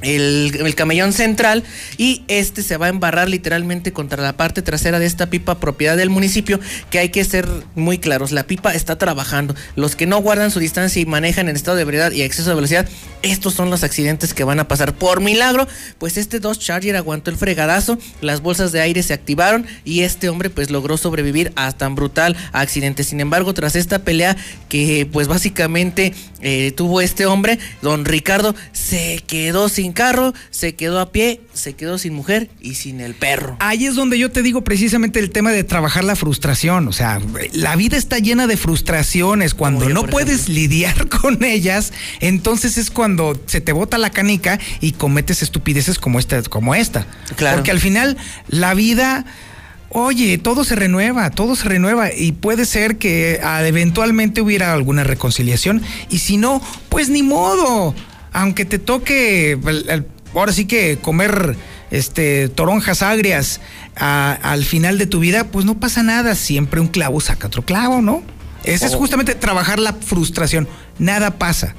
el, camellón central y este se va a embarrar literalmente contra la parte trasera de esta pipa propiedad del municipio que hay que ser muy claros la pipa está trabajando. Los que no guardan su distancia y manejan en estado de ebriedad y exceso de velocidad estos son los accidentes que van a pasar. Por milagro pues este dos Charger aguantó el fregadazo las bolsas de aire se activaron y este hombre pues logró sobrevivir a tan brutal accidente. Sin embargo tras esta pelea que pues básicamente eh, tuvo este hombre don Ricardo se quedó sin carro, se quedó a pie, se quedó sin mujer y sin el perro. Ahí es donde yo te digo precisamente el tema de trabajar la frustración. O sea, la vida está llena de frustraciones. Cuando no puedes lidiar con ellas, entonces es cuando se te bota la canica y cometes estupideces como esta, como esta. Claro. Porque al final la vida. Oye, todo se renueva, todo se renueva y puede ser que ah, eventualmente hubiera alguna reconciliación y si no, pues ni modo aunque te toque, ahora sí que comer este, toronjas agrias al final de tu vida, pues no pasa nada. Siempre un clavo saca otro clavo, ¿no? Ese es oh. justamente trabajar la frustración. Nada pasa.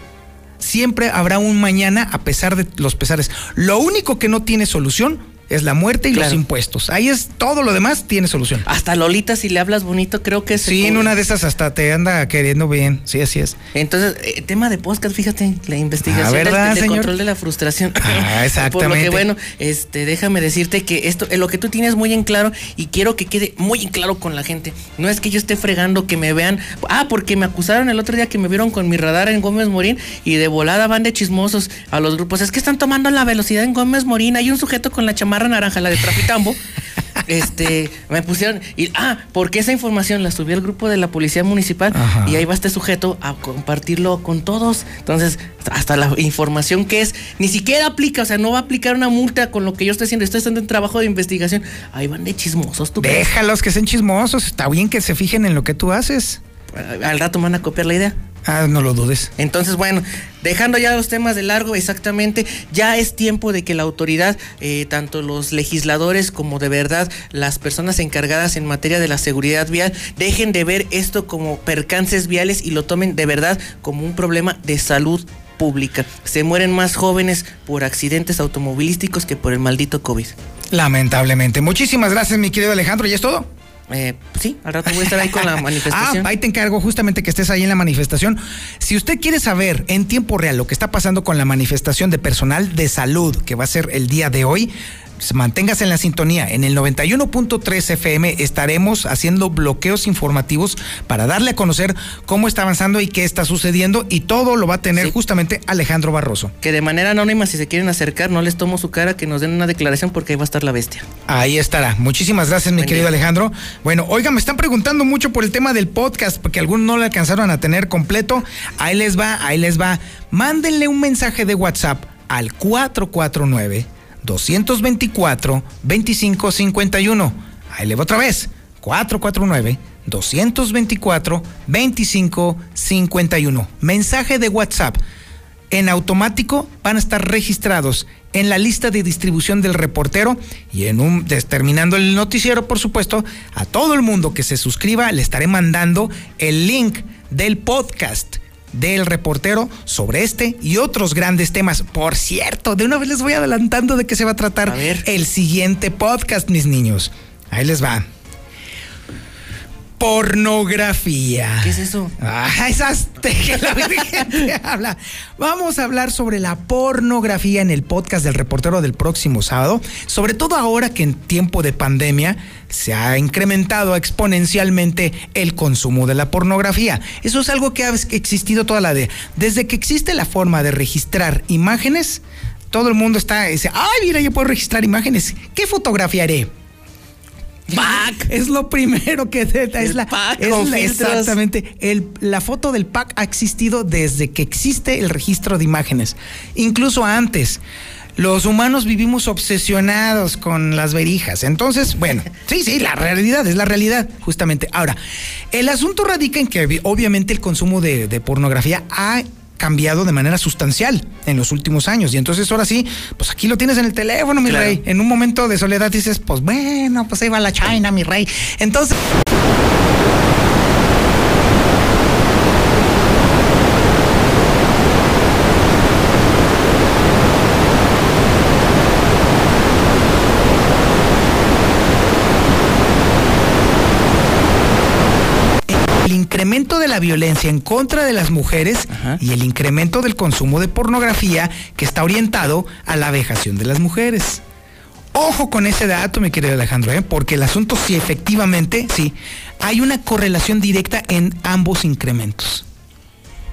Siempre habrá un mañana a pesar de los pesares. Lo único que no tiene solución es la muerte y los impuestos. Ahí es todo lo demás tiene solución. Hasta Lolita, si le hablas bonito, creo que es. Sí, en una de esas hasta te anda queriendo bien. Sí, así es. Entonces, eh, tema de podcast, fíjate, la investigación ah, del, control de la frustración. Ah, exactamente. Por lo que, bueno, este, déjame decirte que esto, lo que tú tienes muy en claro y quiero que quede muy en claro con la gente. No es que yo esté fregando, que me vean. Ah, porque me acusaron el otro día que me vieron con mi radar en Gómez Morín y de volada van de chismosos a los grupos. Es que están tomando la velocidad en Gómez Morín. Hay un sujeto con la chamarra naranja, la de Trafitambo, este, me pusieron, y, ah, porque esa información la subí al grupo de la policía municipal y ahí va este sujeto a compartirlo con todos. Entonces, hasta la información que es, ni siquiera aplica, o sea, no va a aplicar una multa con lo que yo estoy haciendo, estoy haciendo un trabajo de investigación. Ahí van de chismosos, tú. Déjalos que sean chismosos, está bien que se fijen en lo que tú haces. Al rato van a copiar la idea. Ah, no lo dudes. Entonces, bueno, dejando ya los temas de largo, exactamente, ya es tiempo de que la autoridad, eh, tanto los legisladores como de verdad las personas encargadas en materia de la seguridad vial, dejen de ver esto como percances viales y lo tomen de verdad como un problema de salud pública. Se mueren más jóvenes por accidentes automovilísticos que por el maldito COVID. Lamentablemente. Muchísimas gracias, mi querido Alejandro. ¿Y es todo? Eh, sí, al rato voy a estar ahí con la manifestación. ah, ahí te encargo justamente que estés ahí en la manifestación. Si usted quiere saber en tiempo real lo que está pasando con la manifestación de personal de salud que va a ser el día de hoy, manténgase en la sintonía. En el 91.3 FM estaremos haciendo bloqueos informativos para darle a conocer cómo está avanzando y qué está sucediendo y todo lo va a tener justamente Alejandro Barroso. Que de manera anónima, si se quieren acercar, no les tomo su cara, que nos den una declaración porque ahí va a estar la bestia. Ahí estará. Muchísimas gracias, mi querido Alejandro. Bueno, oiga, me están preguntando mucho por el tema del podcast, porque algunos no lo alcanzaron a tener completo. Ahí les va, ahí les va. Mándenle un mensaje de WhatsApp al 449 224 2551. Ahí le voy otra vez. 449 224 2551. Mensaje de WhatsApp. En automático van a estar registrados en la lista de distribución del reportero y en un terminando el noticiero, por supuesto, a todo el mundo que se suscriba le estaré mandando el link del podcast del reportero sobre este y otros grandes temas. Por cierto, de una vez les voy adelantando de qué se va a tratar el siguiente podcast, mis niños. Ahí les va pornografía. ¿Qué es eso? Ah, esas que la gente habla. Vamos a hablar sobre la pornografía en el podcast del reportero del próximo sábado, sobre todo ahora que en tiempo de pandemia se ha incrementado exponencialmente el consumo de la pornografía. Eso es algo que ha existido toda la de desde que existe la forma de registrar imágenes, todo el mundo está dice, "Ay, mira, yo puedo registrar imágenes. ¿Qué fotografiaré?" Pack. Es lo primero que es la, pack exactamente. El, la foto del pack ha existido desde que existe el registro de imágenes, incluso antes. Los humanos vivimos obsesionados con las verijas. Entonces, bueno, sí, sí, la realidad es la realidad, justamente. Ahora, el asunto radica en que obviamente el consumo de, de pornografía ha cambiado de manera sustancial en los últimos años. Y entonces ahora sí, pues aquí lo tienes en el teléfono, mi rey. En un momento de soledad dices, pues bueno, pues ahí va la China, mi rey. Entonces... incremento de la violencia en contra de las mujeres y el incremento del consumo de pornografía que está orientado a la vejación de las mujeres. Ojo con ese dato, mi querido Alejandro, ¿eh? porque el asunto sí, efectivamente, sí, hay una correlación directa en ambos incrementos.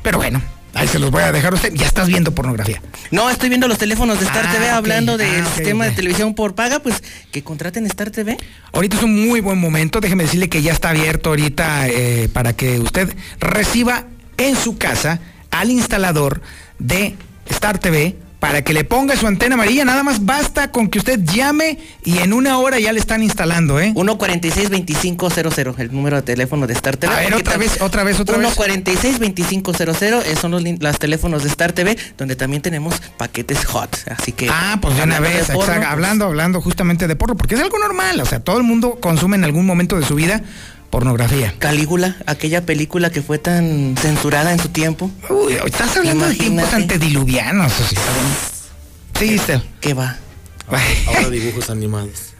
Pero bueno, Ahí se los voy a dejar a usted. Ya estás viendo pornografía. No, estoy viendo los teléfonos de Star ah, TV hablando del ah, sistema de televisión por paga, pues que contraten Star TV. Ahorita es un muy buen momento. Déjeme decirle que ya está abierto ahorita eh, para que usted reciba en su casa al instalador de Star TV para que le ponga su antena amarilla. Nada más basta con que usted llame y en una hora ya le están instalando, ¿eh? 146-2500, el número de teléfono de Star TV. A ver, otra vez, otra vez, otra vez. 146-2500 son los, los, teléfonos de Star TV, donde también tenemos paquetes hot. Así que. Ah, pues de una vez, hablando, hablando justamente de porro, porque es algo normal. O sea, todo el mundo consume en algún momento de su vida pornografía. Calígula, aquella película que fue tan censurada en su tiempo. Uy, estás hablando de tiempos antediluvianos. Sí, sí. ¿Qué va? Ahora dibujos animados.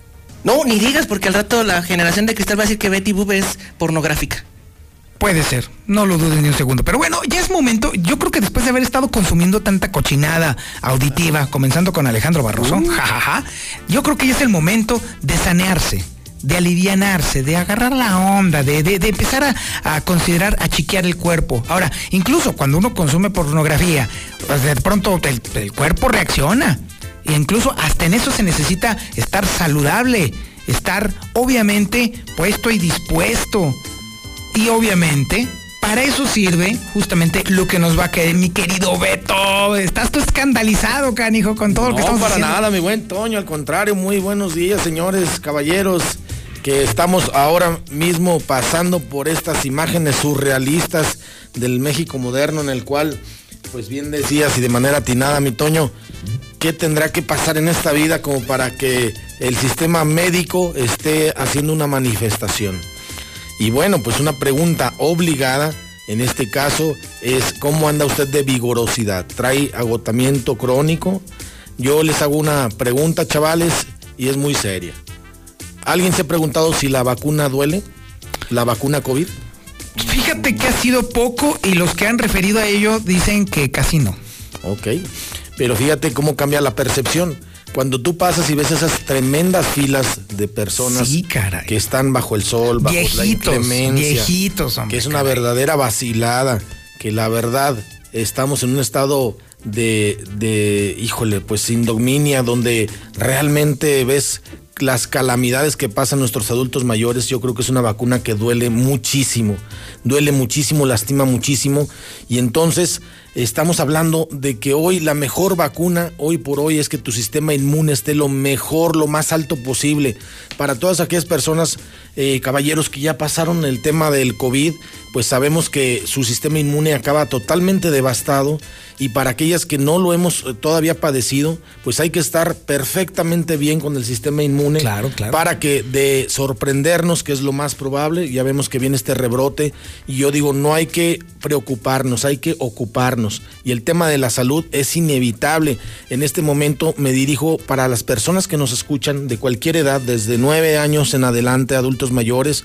No, ni digas, porque al rato la generación de cristal va a decir que Betty Boop es pornográfica. Puede ser, no lo dudes ni un segundo. Pero bueno, ya es momento. Yo creo que después de haber estado consumiendo tanta cochinada auditiva, comenzando con Alejandro Barroso, uh. jajaja, yo creo que ya es el momento de sanearse de alivianarse, de agarrar la onda, de, empezar a, considerar achiquear el cuerpo. Ahora, incluso cuando uno consume pornografía, pues de pronto el, cuerpo reacciona. E incluso hasta en eso se necesita estar saludable, estar obviamente puesto y dispuesto. Y obviamente para eso sirve justamente lo que nos va a caer, mi querido Beto. Estás tú escandalizado, canijo, con todo lo que estamos No, para nada, mi buen Toño. Al contrario, muy buenos días, señores, caballeros estamos ahora mismo pasando por estas imágenes surrealistas del México moderno en el cual, pues bien decías y de manera atinada, mi Toño, ¿qué tendrá que pasar en esta vida como para que el sistema médico esté haciendo una manifestación? Y bueno, pues una pregunta obligada en este caso es cómo anda usted de vigorosidad. ¿Trae agotamiento crónico? Yo les hago una pregunta, chavales, y es muy seria. ¿Alguien se ha preguntado si la vacuna duele? ¿La vacuna COVID? Fíjate que ha sido poco y los que han referido a ello dicen que casi no. Ok, pero fíjate cómo cambia la percepción. Cuando tú pasas y ves esas tremendas filas de personas que están bajo el sol, bajo la inclemencia, viejitos, que es una verdadera vacilada, que la verdad estamos en un estado de, de, híjole, pues sin dominia, donde realmente ves las calamidades que pasan nuestros adultos mayores, yo creo que es una vacuna que duele muchísimo, duele muchísimo, lastima muchísimo. Y entonces estamos hablando de que hoy la mejor vacuna, hoy por hoy, es que tu sistema inmune esté lo mejor, lo más alto posible. Para todas aquellas personas, eh, caballeros, que ya pasaron el tema del COVID, pues sabemos que su sistema inmune acaba totalmente devastado y para aquellas que no lo hemos eh, todavía padecido, pues hay que estar perfectamente bien con el sistema inmune claro, claro. para que de sorprendernos, que es lo más probable, ya vemos que viene este rebrote y yo digo, no hay que preocuparnos, hay que ocuparnos y el tema de la salud es inevitable. En este momento me dirijo para las personas que nos escuchan de cualquier edad, desde nueve años en adelante, adultos mayores,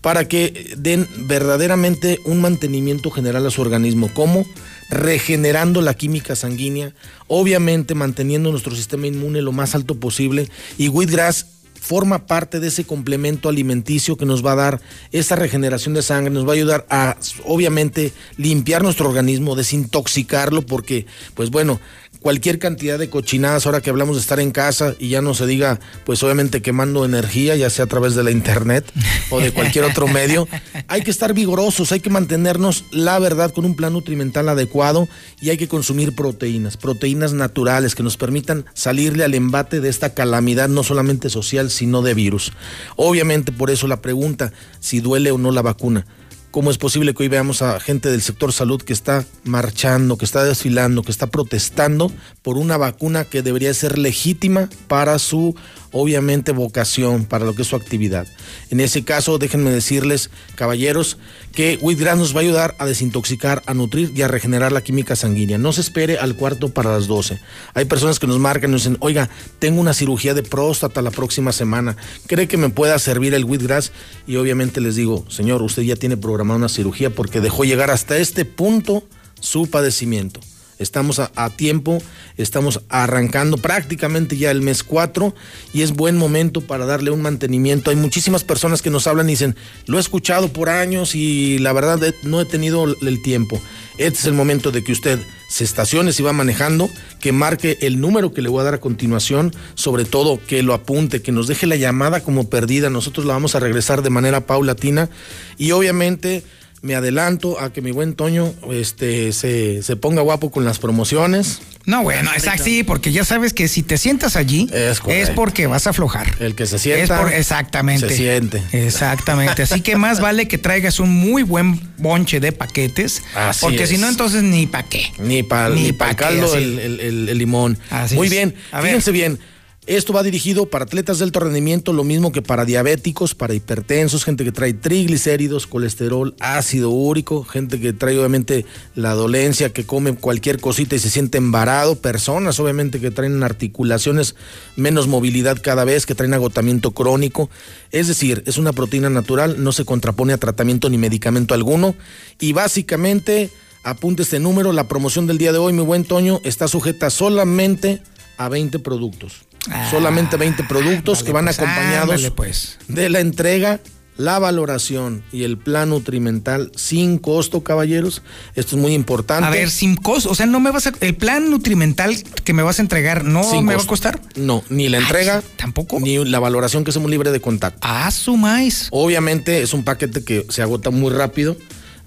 para que den verdaderamente un mantenimiento general a su organismo. ¿Cómo? regenerando la química sanguínea, obviamente manteniendo nuestro sistema inmune lo más alto posible y Wheatgrass forma parte de ese complemento alimenticio que nos va a dar esa regeneración de sangre, nos va a ayudar a obviamente limpiar nuestro organismo, desintoxicarlo porque pues bueno, cualquier cantidad de cochinadas, ahora que hablamos de estar en casa y ya no se diga, pues obviamente quemando energía, ya sea a través de la internet o de cualquier otro medio, hay que estar vigorosos, hay que mantenernos, la verdad, con un plan nutrimental adecuado y hay que consumir proteínas, proteínas naturales que nos permitan salirle al embate de esta calamidad, no solamente social, sino de virus. Obviamente, por eso la pregunta, si duele o no la vacuna. ¿Cómo es posible que hoy veamos a gente del sector salud que está marchando, que está desfilando, que está protestando por una vacuna que debería ser legítima para su obviamente vocación para lo que es su actividad. En ese caso, déjenme decirles, caballeros, que Wheatgrass nos va a ayudar a desintoxicar, a nutrir y a regenerar la química sanguínea. No se espere al cuarto para las 12. Hay personas que nos marcan y nos dicen, oiga, tengo una cirugía de próstata la próxima semana. ¿Cree que me pueda servir el Wheatgrass? Y obviamente les digo, señor, usted ya tiene programada una cirugía porque dejó llegar hasta este punto su padecimiento. Estamos a, tiempo, estamos arrancando prácticamente ya el mes 4 y es buen momento para darle un mantenimiento. Hay muchísimas personas que nos hablan y dicen, lo he escuchado por años y la verdad no he tenido el tiempo. Este es el momento de que usted se estacione si va manejando, que marque el número que le voy a dar a continuación, sobre todo que lo apunte, que nos deje la llamada como perdida, nosotros la vamos a regresar de manera paulatina y obviamente me adelanto a que mi buen Toño este, se, se ponga guapo con las promociones. No, bueno, es así, porque ya sabes que si te sientas allí es, porque vas a aflojar. El que se sienta. exactamente. Se siente. Exactamente. Así que más vale que traigas un muy buen bonche de paquetes. porque si no, entonces ni pa' qué. Ni para ni, pa caldo el, el, limón. muy bien. Fíjense bien. Esto va dirigido para atletas de alto rendimiento, lo mismo que para diabéticos, para hipertensos, gente que trae triglicéridos, colesterol, ácido úrico, gente que trae obviamente la dolencia, que come cualquier cosita y se siente embarado, personas obviamente que traen articulaciones, menos movilidad cada vez, que traen agotamiento crónico. Es decir, es una proteína natural, no se contrapone a tratamiento ni medicamento alguno y básicamente, apunte este número, la promoción del día de hoy, mi buen Toño, está sujeta solamente a 20 productos. Ah, Solamente 20 productos que van pues, acompañados pues. de la entrega, la valoración y el plan nutrimental sin costo, caballeros. Esto es muy importante. A ver, sin costo, o sea, no me vas a el plan nutrimental que me vas a entregar no me va a costar? No, ni la entrega, tampoco ni la valoración que somos libre de contacto. Ah, sumáis. Obviamente es un paquete que se agota muy rápido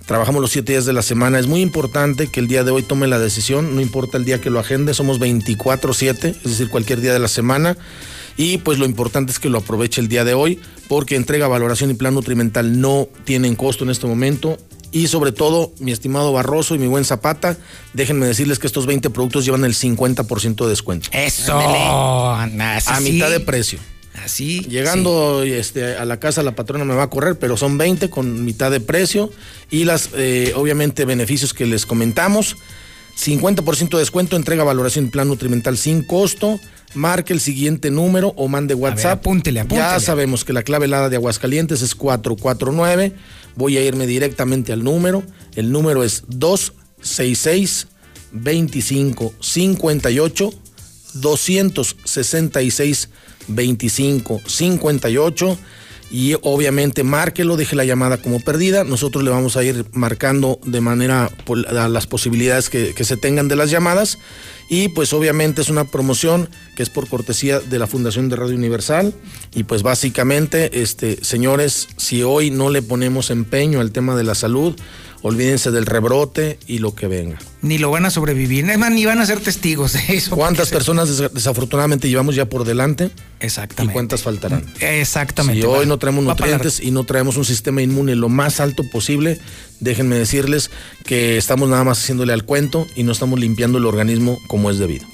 trabajamos los siete días de la semana. Es muy importante que el día de hoy tome la decisión, no importa el día que lo agende, somos 24-7, es decir, cualquier día de la semana. Y pues lo importante es que lo aproveche el día de hoy, porque entrega, valoración y plan nutrimental no tienen costo en este momento. Y sobre todo, mi estimado Barroso y mi buen Zapata, déjenme decirles que estos 20 productos llevan el 50% de descuento. Eso, a mitad de precio. Así. Llegando este, a la casa la patrona me va a correr, pero son 20 con mitad de precio y las eh, obviamente beneficios que les comentamos. 50% de descuento, entrega valoración plan nutrimental sin costo. Marque el siguiente número o mande WhatsApp. apúntele, apúntele. Ya sabemos que la clave helada de Aguascalientes es 449. Voy a irme directamente al número. El número es 266 2558 266 25 58 y obviamente márquelo, deje la llamada como perdida. Nosotros le vamos a ir marcando de manera a las posibilidades que, que, se tengan de las llamadas. Y pues obviamente es una promoción que es por cortesía de la Fundación de Radio Universal. Y pues básicamente, este, señores, si hoy no le ponemos empeño al tema de la salud, olvídense del rebrote y lo que venga. Ni lo van a sobrevivir, es más, ni van a ser testigos de eso. ¿Cuántas personas desafortunadamente llevamos ya por delante? Exactamente. ¿Y cuántas faltarán? Exactamente. Si hoy no traemos nutrientes y no traemos un sistema inmune lo más alto posible, déjenme decirles que estamos nada más haciéndole al cuento y no estamos limpiando el organismo como es debido.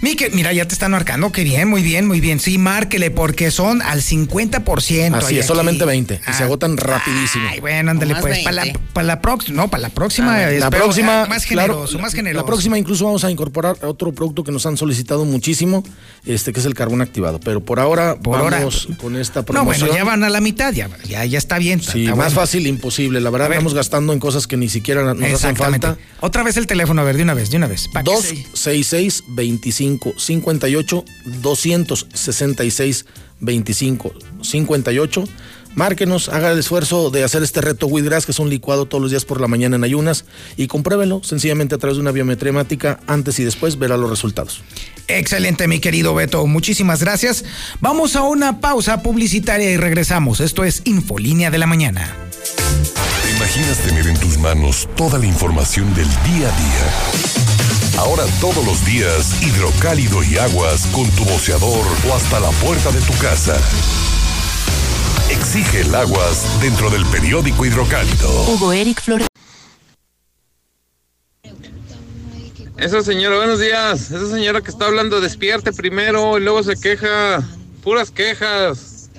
Mique, mira, ya te están marcando. Qué bien, muy bien, muy bien. Sí, márquele, porque son al 50%. Así es, solamente 20. y se ah. agotan rapidísimo. Ay, bueno, ándale, pues. Para la, próxima, no, para la próxima. Ah, la próxima. Más generoso, más generoso. La próxima incluso vamos a incorporar otro producto que nos han solicitado muchísimo, este que es el carbón activado. Pero por ahora por vamos con esta promoción. No, bueno, ya van a la mitad, ya, ya, está bien. Sí, más fácil, imposible. La verdad, estamos gastando en cosas que ni siquiera nos hacen falta. Otra vez el teléfono, a ver, de una vez, de una vez. 266 25 58 266 25 58. Márquenos, haga el esfuerzo de hacer este reto Widgras, que es un licuado todos los días por la mañana en ayunas, y compruébelo sencillamente a través de una biometría Antes y después verá los resultados. Excelente, mi querido Beto. Muchísimas gracias. Vamos a una pausa publicitaria y regresamos. Esto es Infolínea de la Mañana. ¿Te imaginas tener en tus manos toda la información del día a día? Ahora todos los días, hidrocálido y aguas con tu boceador o hasta la puerta de tu casa. Exige el aguas dentro del periódico hidrocálido. Hugo Eric Flores. Esa señora, buenos días. Esa señora que está hablando, despierte primero y luego se queja. Puras quejas.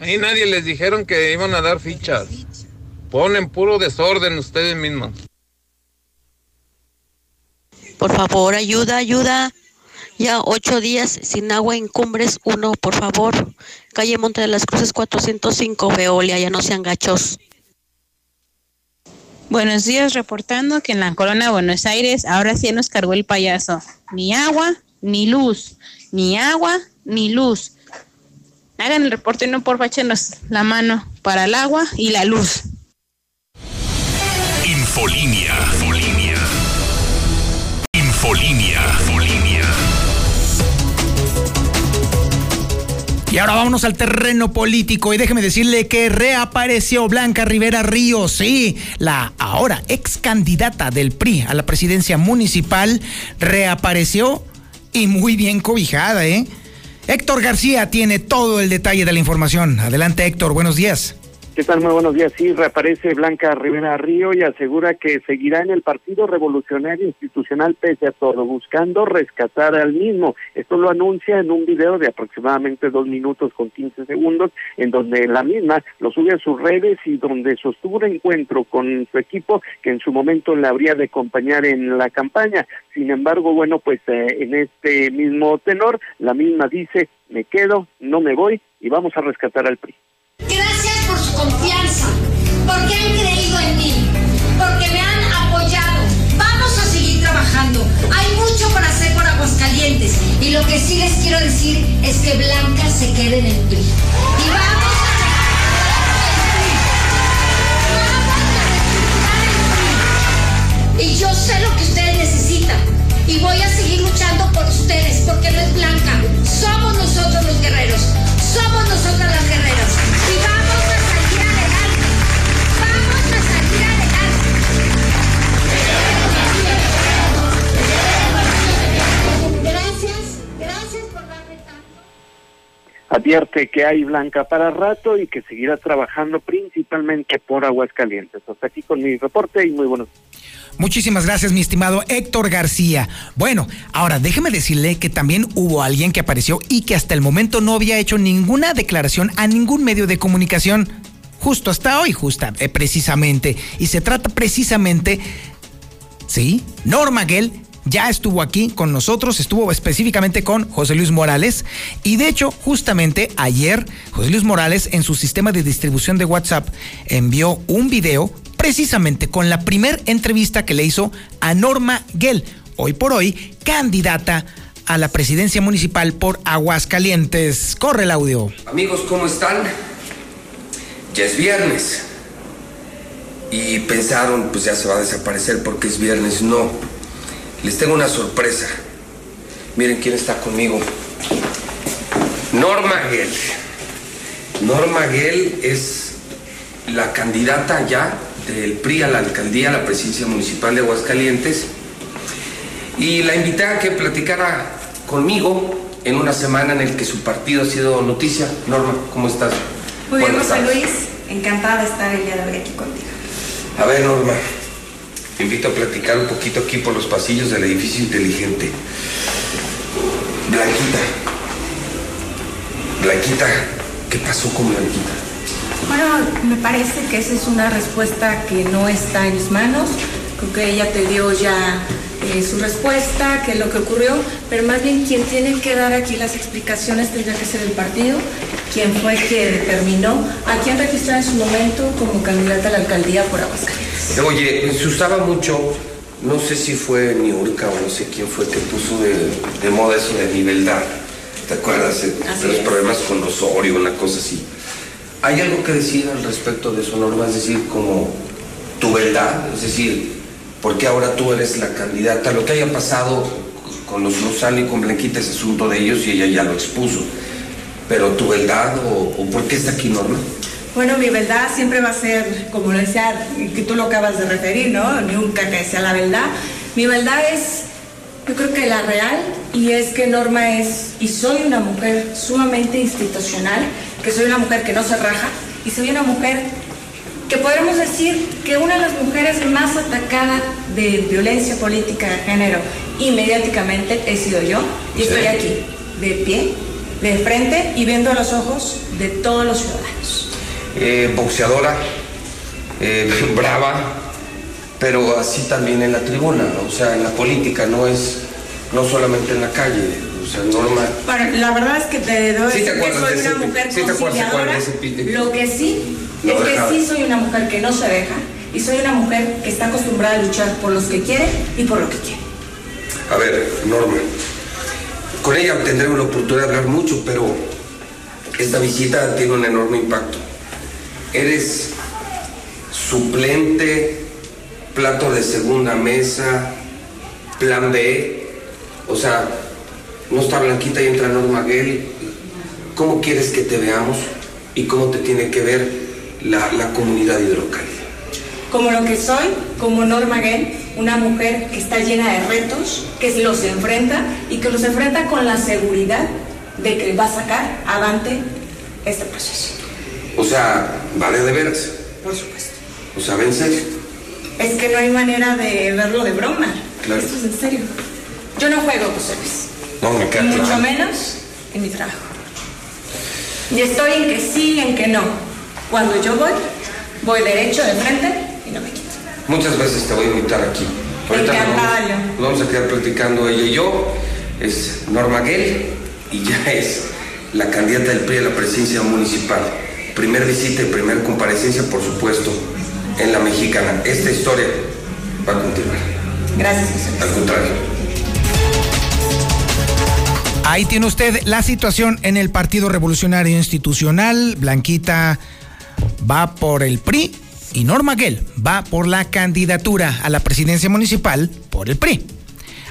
Ahí nadie les dijeron que iban a dar fichas. Ponen puro desorden ustedes mismos. Por favor, ayuda, ayuda. Ya ocho días sin agua en Cumbres 1, por favor. Calle Monte de las Cruces 405, Veolia, ya no sean gachos. Buenos días, reportando que en la colonia Buenos Aires ahora sí nos cargó el payaso. Ni agua, ni luz. Ni agua, ni luz. Hagan el reporte, no por échenos la mano para el agua y la luz. Infolinia. Infolinia. Y ahora vámonos al terreno político y déjeme decirle que reapareció Blanca Rivera Ríos, sí, la ahora ex candidata del PRI a la presidencia municipal, reapareció y muy bien cobijada, ¿eh? Héctor García tiene todo el detalle de la información. Adelante Héctor, buenos días. ¿Qué tal? Muy buenos días. Sí, reaparece Blanca Rivera Río y asegura que seguirá en el Partido Revolucionario Institucional pese a todo, buscando rescatar al mismo. Esto lo anuncia en un video de aproximadamente dos minutos con 15 segundos, en donde la misma lo sube a sus redes y donde sostuvo un encuentro con su equipo que en su momento le habría de acompañar en la campaña. Sin embargo, bueno, pues eh, en este mismo tenor, la misma dice, me quedo, no me voy y vamos a rescatar al PRI. Gracias confianza, porque han creído en mí, porque me han apoyado. Vamos a seguir trabajando. Hay mucho por hacer por Aguascalientes. Y lo que sí les quiero decir es que Blanca se quede en el PRI. Y vamos a Y yo sé lo que ustedes necesitan. Y voy a seguir luchando por ustedes, porque no es Blanca. Somos nosotros los guerreros. Somos nosotras las guerreras. Advierte que hay Blanca para rato y que seguirá trabajando principalmente por Aguascalientes. Hasta aquí con mi reporte y muy buenos Muchísimas gracias, mi estimado Héctor García. Bueno, ahora déjeme decirle que también hubo alguien que apareció y que hasta el momento no había hecho ninguna declaración a ningún medio de comunicación. Justo hasta hoy, justa, eh, precisamente. Y se trata precisamente, sí, Norma Gell ya estuvo aquí con nosotros, estuvo específicamente con José Luis Morales y de hecho justamente ayer José Luis Morales en su sistema de distribución de WhatsApp envió un video precisamente con la primer entrevista que le hizo a Norma Gell, hoy por hoy candidata a la presidencia municipal por Aguascalientes. Corre el audio. Amigos, ¿cómo están? Ya es viernes. Y pensaron, pues ya se va a desaparecer porque es viernes. No. Les tengo una sorpresa. Miren quién está conmigo. Norma Gell. Norma Gell es la candidata ya del PRI a la alcaldía, a la presidencia municipal de Aguascalientes. Y la invité a que platicara conmigo en una semana en el que su partido ha sido noticia. Norma, ¿cómo estás? Muy bien, José Luis. Encantada de estar el día de hoy aquí contigo. A ver, Norma, te invito a platicar un poquito aquí por los pasillos del edificio inteligente. Blanquita. Blanquita, ¿qué pasó con Blanquita? Bueno, me parece que esa es una respuesta que no está en mis manos. Creo que ella te dio ya eh, su respuesta, qué es lo que ocurrió, pero más bien quien tiene que dar aquí las explicaciones tendría que ser el partido, quien fue que determinó a quién registrar en su momento como candidata a la alcaldía por Aguascalientes. Oye, se usaba mucho, no sé si fue Niurka o no sé quién fue que puso de, de moda eso de niveldad. ¿Te acuerdas? de los problemas con Osorio, una cosa así. ¿Hay algo que decir al respecto de eso, Norma? Es decir, como tu verdad, es decir, ¿por qué ahora tú eres la candidata? Lo que haya pasado con los Lozano y con Blanquita es asunto de ellos y ella ya lo expuso. Pero tu verdad o, o por qué está aquí, Norma? Bueno, mi verdad siempre va a ser, como decía, que tú lo acabas de referir, ¿no? Nunca que sea la verdad. Mi verdad es, yo creo que la real, y es que Norma es, y soy una mujer sumamente institucional, que soy una mujer que no se raja, y soy una mujer que podremos decir que una de las mujeres más atacadas de violencia política de género y mediáticamente he sido yo, y estoy aquí, de pie, de frente y viendo a los ojos de todos los ciudadanos. Eh, boxeadora, eh, brava, pero así también en la tribuna, o sea, en la política, no es, no solamente en la calle, sea, Norma. Bueno, la verdad es que te doy Sí te que soy de una ese- mujer sí conciliadora. Lo que sí Lo es que sí soy una mujer que no se deja y soy una mujer que está acostumbrada a luchar por los que quiere y por lo que quiere. A ver, Norma, con ella tendremos la oportunidad de hablar mucho, pero esta visita tiene un enorme impacto. Eres suplente, plato de segunda mesa, plan B, o sea, no está Blanquita y entra Norma Gell. cómo quieres que te veamos y cómo te tiene que ver la, la comunidad hidrocálida. Como lo que soy, como Norma Gay, una mujer que está llena de retos, que los enfrenta y que los enfrenta con la seguridad de que va a sacar adelante este proceso. O sea, vale de veras. Por supuesto. O sea, ¿en serio? Es que no hay manera de verlo de broma. Claro. Esto es en serio. Yo no juego, José Luis. No, me Y queda mucho menos en mi trabajo. Y estoy en que sí, en que no. Cuando yo voy, voy derecho de frente y no me quito. Muchas veces te voy a invitar aquí. Ahorita vamos, vamos a quedar platicando ella y yo. Es Norma Gell y ya es la candidata del PRI a la presidencia municipal. Primer visita y primer comparecencia, por supuesto, en la mexicana. Esta historia va a continuar. Gracias. Al contrario. Ahí tiene usted la situación en el Partido Revolucionario Institucional. Blanquita va por el PRI y Norma Gell va por la candidatura a la presidencia municipal por el PRI.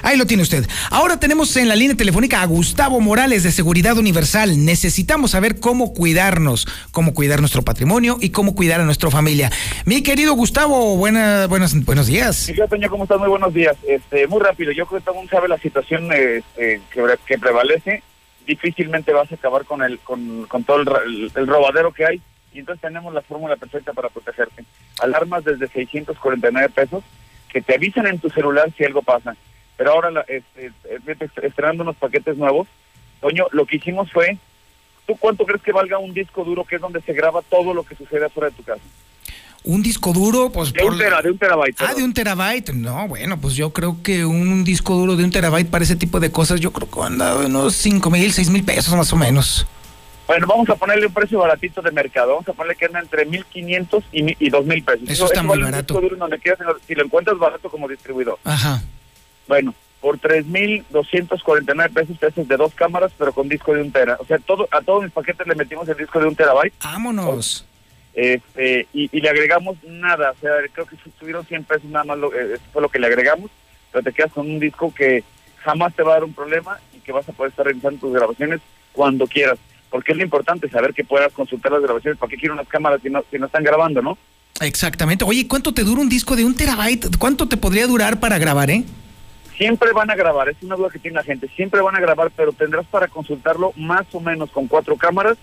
Ahí lo tiene usted. Ahora tenemos en la línea telefónica a Gustavo Morales de Seguridad Universal. Necesitamos saber cómo cuidarnos, cómo cuidar nuestro patrimonio y cómo cuidar a nuestra familia. Mi querido Gustavo, buena, buenos, buenos días. Miguel Toño, ¿cómo estás? Muy buenos días. Este, muy rápido, yo creo que todo mundo sabe la situación este, que, prevalece. Difícilmente vas a acabar con el con, con todo el robadero que hay. Y entonces tenemos la fórmula perfecta para protegerte. Alarmas desde 649 pesos que te avisan en tu celular si algo pasa. Pero ahora, la- este, estrenando unos paquetes nuevos, Toño, lo que hicimos fue, ¿tú cuánto crees que valga un disco duro que es donde se graba todo lo que sucede afuera de tu casa? Un disco duro, pues De un, tera- de un terabyte. Ah, de un terabyte. No, bueno, pues yo creo que un disco duro de un terabyte para ese tipo de cosas, yo creo que anda unos 5 mil, 6 mil pesos más o menos. Bueno, vamos a ponerle un precio baratito de mercado. Vamos a ponerle que anda entre 1.500 y, y 2.000 pesos. Eso está muy vale un barato. disco duro donde quieras, si lo encuentras barato como distribuidor. Ajá. Bueno, por 3.249 pesos te haces de dos cámaras, pero con disco de un tera. O sea, todo, a todos mis paquetes le metimos el disco de un terabyte. Vámonos. Este, y, y le agregamos nada. O sea, creo que subieron 100 pesos nada más. Lo, eh, eso fue lo que le agregamos. Pero te quedas con un disco que jamás te va a dar un problema y que vas a poder estar revisando tus grabaciones cuando quieras. Porque es lo importante saber que puedas consultar las grabaciones. ¿Para qué quiero unas cámaras si no, si no están grabando, no? Exactamente. Oye, ¿cuánto te dura un disco de un terabyte? ¿Cuánto te podría durar para grabar, eh? Siempre van a grabar, es una duda que tiene la gente, siempre van a grabar, pero tendrás para consultarlo más o menos con cuatro cámaras,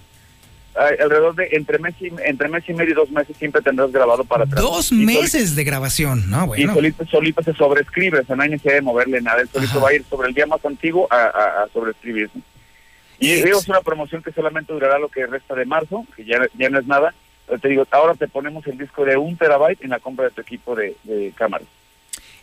alrededor de entre mes, y, entre mes y medio y dos meses siempre tendrás grabado para atrás. Dos Y meses de grabación, ¿no? Y Bueno. solito, solito se sobreescribe, o sea, no hay necesidad de moverle nada, el solito va a ir sobre el día más antiguo a, a. ¿no? Y digo, es una promoción que solamente durará lo que resta de marzo, que ya, ya no es nada, pero te digo, ahora te ponemos el disco de un terabyte en la compra de tu equipo de, de cámaras.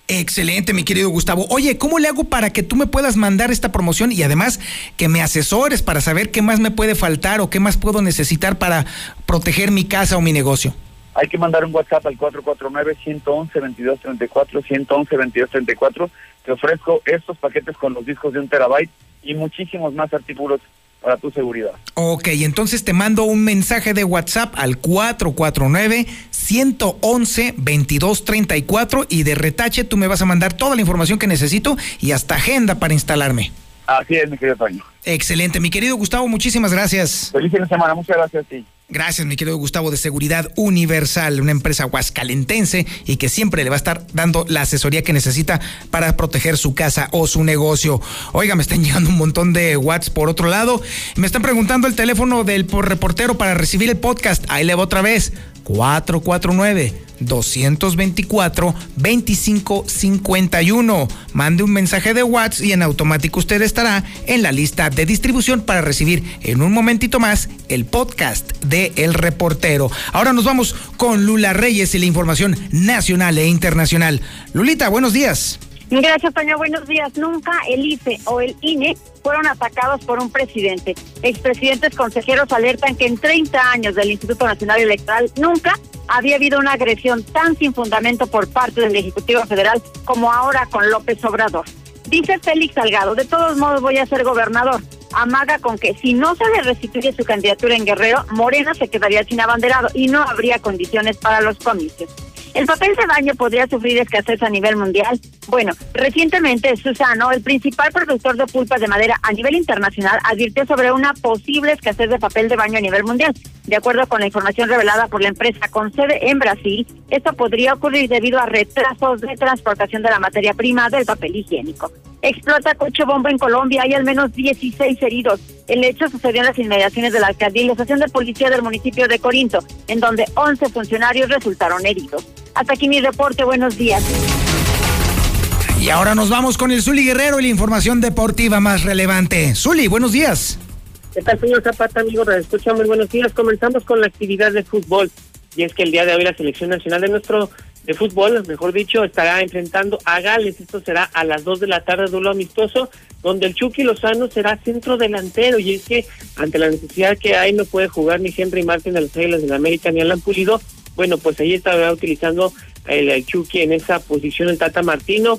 Excelente, mi querido Gustavo. Oye, ¿cómo le hago para que tú me puedas mandar esta promoción y además que me asesores para saber qué más me puede faltar o qué más puedo necesitar para proteger mi casa o mi negocio? Hay que mandar un WhatsApp al 449-111-2234, 111-2234. Te ofrezco estos paquetes con los discos de un terabyte y muchísimos más artículos para tu seguridad. Ok, entonces te mando un mensaje de WhatsApp al 449-111-2234 y de retache tú me vas a mandar toda la información que necesito y hasta agenda para instalarme. Así es, mi querido Toño. Excelente, mi querido Gustavo, muchísimas gracias. Feliz fin de semana, muchas gracias a ti. Gracias, mi querido Gustavo de Seguridad Universal, una empresa huascalentense y que siempre le va a estar dando la asesoría que necesita para proteger su casa o su negocio. Oiga, me están llegando un montón de WhatsApp por otro lado. Me están preguntando el teléfono del por- reportero para recibir el podcast. Ahí le va otra vez. 449-224-2551. Mande un mensaje de WhatsApp y en automático usted estará en la lista de distribución para recibir en un momentito más el podcast de El Reportero. Ahora nos vamos con Lula Reyes y la información nacional e internacional. Lulita, buenos días. Gracias, Toño. Buenos días. Nunca el IFE o el INE fueron atacados por un presidente. Expresidentes consejeros alertan que en 30 años del Instituto Nacional Electoral nunca había habido una agresión tan sin fundamento por parte del Ejecutivo Federal como ahora con López Obrador. Dice Félix Salgado, de todos modos voy a ser gobernador. Amaga con que si no se le restituye su candidatura en Guerrero, Morena se quedaría sin abanderado y no habría condiciones para los comicios. ¿El papel de baño podría sufrir escasez a nivel mundial? Bueno, recientemente Susano, el principal productor de pulpas de madera a nivel internacional, advirtió sobre una posible escasez de papel de baño a nivel mundial. De acuerdo con la información revelada por la empresa con sede en Brasil, esto podría ocurrir debido a retrasos de transportación de la materia prima del papel higiénico. Explota coche bomba en Colombia, hay al menos 16 heridos. El hecho sucedió en las inmediaciones de la alcaldía de policía del municipio de Corinto, en donde 11 funcionarios resultaron heridos. Hasta aquí mi reporte, buenos días. Y ahora nos vamos con el Zuli Guerrero y la información deportiva más relevante. Zuli, buenos días. ¿Qué tal, señor Zapata, amigo? Escucha, muy buenos días. Comenzamos con la actividad de fútbol. Y es que el día de hoy la selección nacional de nuestro de fútbol, mejor dicho, estará enfrentando a Gales. Esto será a las 2 de la tarde, duelo amistoso, donde el Chucky Lozano será centro delantero. Y es que ante la necesidad que hay, no puede jugar ni Henry Martin de los Águilas de la América ni Alan Pulido bueno, pues ahí estará utilizando el, Chucky en esa posición el Tata Martino.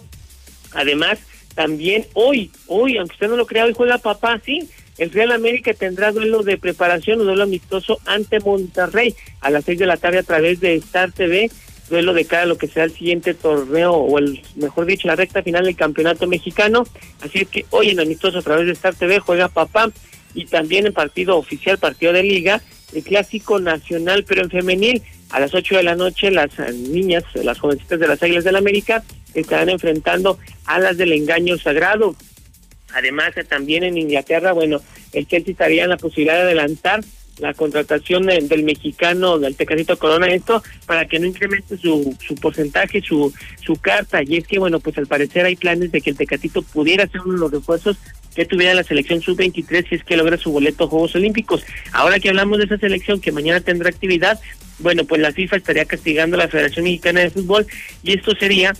Además, también hoy, hoy, aunque usted no lo crea, hoy juega papá, sí. El Real América tendrá duelo de preparación, un duelo amistoso ante Monterrey a las seis de la tarde a través de Star TV, duelo de cara a lo que será el siguiente torneo, o el mejor dicho, la recta final del campeonato mexicano. Así es que hoy en amistoso a través de Star TV juega papá y también en partido oficial, partido de liga, el clásico nacional, pero en femenil. A las 8 de la noche las eh, niñas, las jovencitas de las Águilas del la América estarán enfrentando a las del engaño sagrado. Además, eh, también en Inglaterra, bueno, el Chelsea estaría en la posibilidad de adelantar la contratación del mexicano del Tecatito Corona esto para que no incremente su, su porcentaje su su carta y es que bueno pues al parecer hay planes de que el Tecatito pudiera ser uno de los refuerzos que tuviera la selección sub-23 si es que logra su boleto a Juegos Olímpicos. Ahora que hablamos de esa selección que mañana tendrá actividad, bueno, pues la FIFA estaría castigando a la Federación Mexicana de Fútbol y esto sería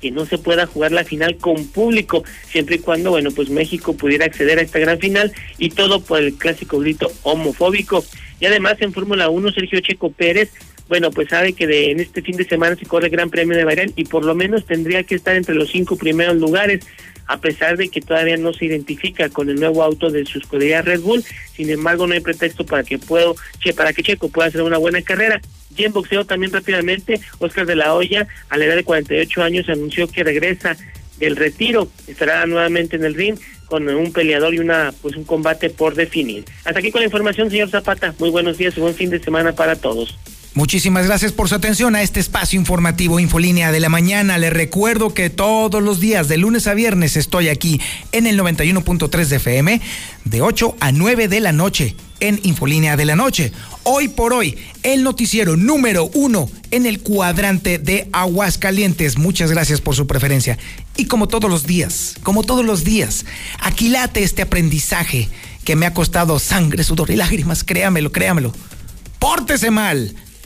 que no se pueda jugar la final con público, siempre y cuando, bueno, pues México pudiera acceder a esta gran final y todo por el clásico grito homofóbico. Y además en Fórmula 1, Sergio Checo Pérez, bueno, pues sabe que de, en este fin de semana se corre el Gran Premio de Bahrein y por lo menos tendría que estar entre los cinco primeros lugares a pesar de que todavía no se identifica con el nuevo auto de su escudería Red Bull. Sin embargo, no hay pretexto para que puedo, che, para que Checo pueda hacer una buena carrera. Y en boxeo también rápidamente, Oscar de la Hoya, a la edad de 48 años, anunció que regresa del retiro, estará nuevamente en el ring con un peleador y una pues un combate por definir. Hasta aquí con la información, señor Zapata. Muy buenos días y buen fin de semana para todos. Muchísimas gracias por su atención a este espacio informativo Infolínea de la mañana. Les recuerdo que todos los días, de lunes a viernes, estoy aquí en el 91.3 de FM, de 8 a 9 de la noche, en Infolínea de la noche. Hoy por hoy, el noticiero número uno en el cuadrante de Aguascalientes. Muchas gracias por su preferencia. Y como todos los días, como todos los días, aquilate este aprendizaje que me ha costado sangre, sudor y lágrimas. Créamelo, créamelo. Pórtese mal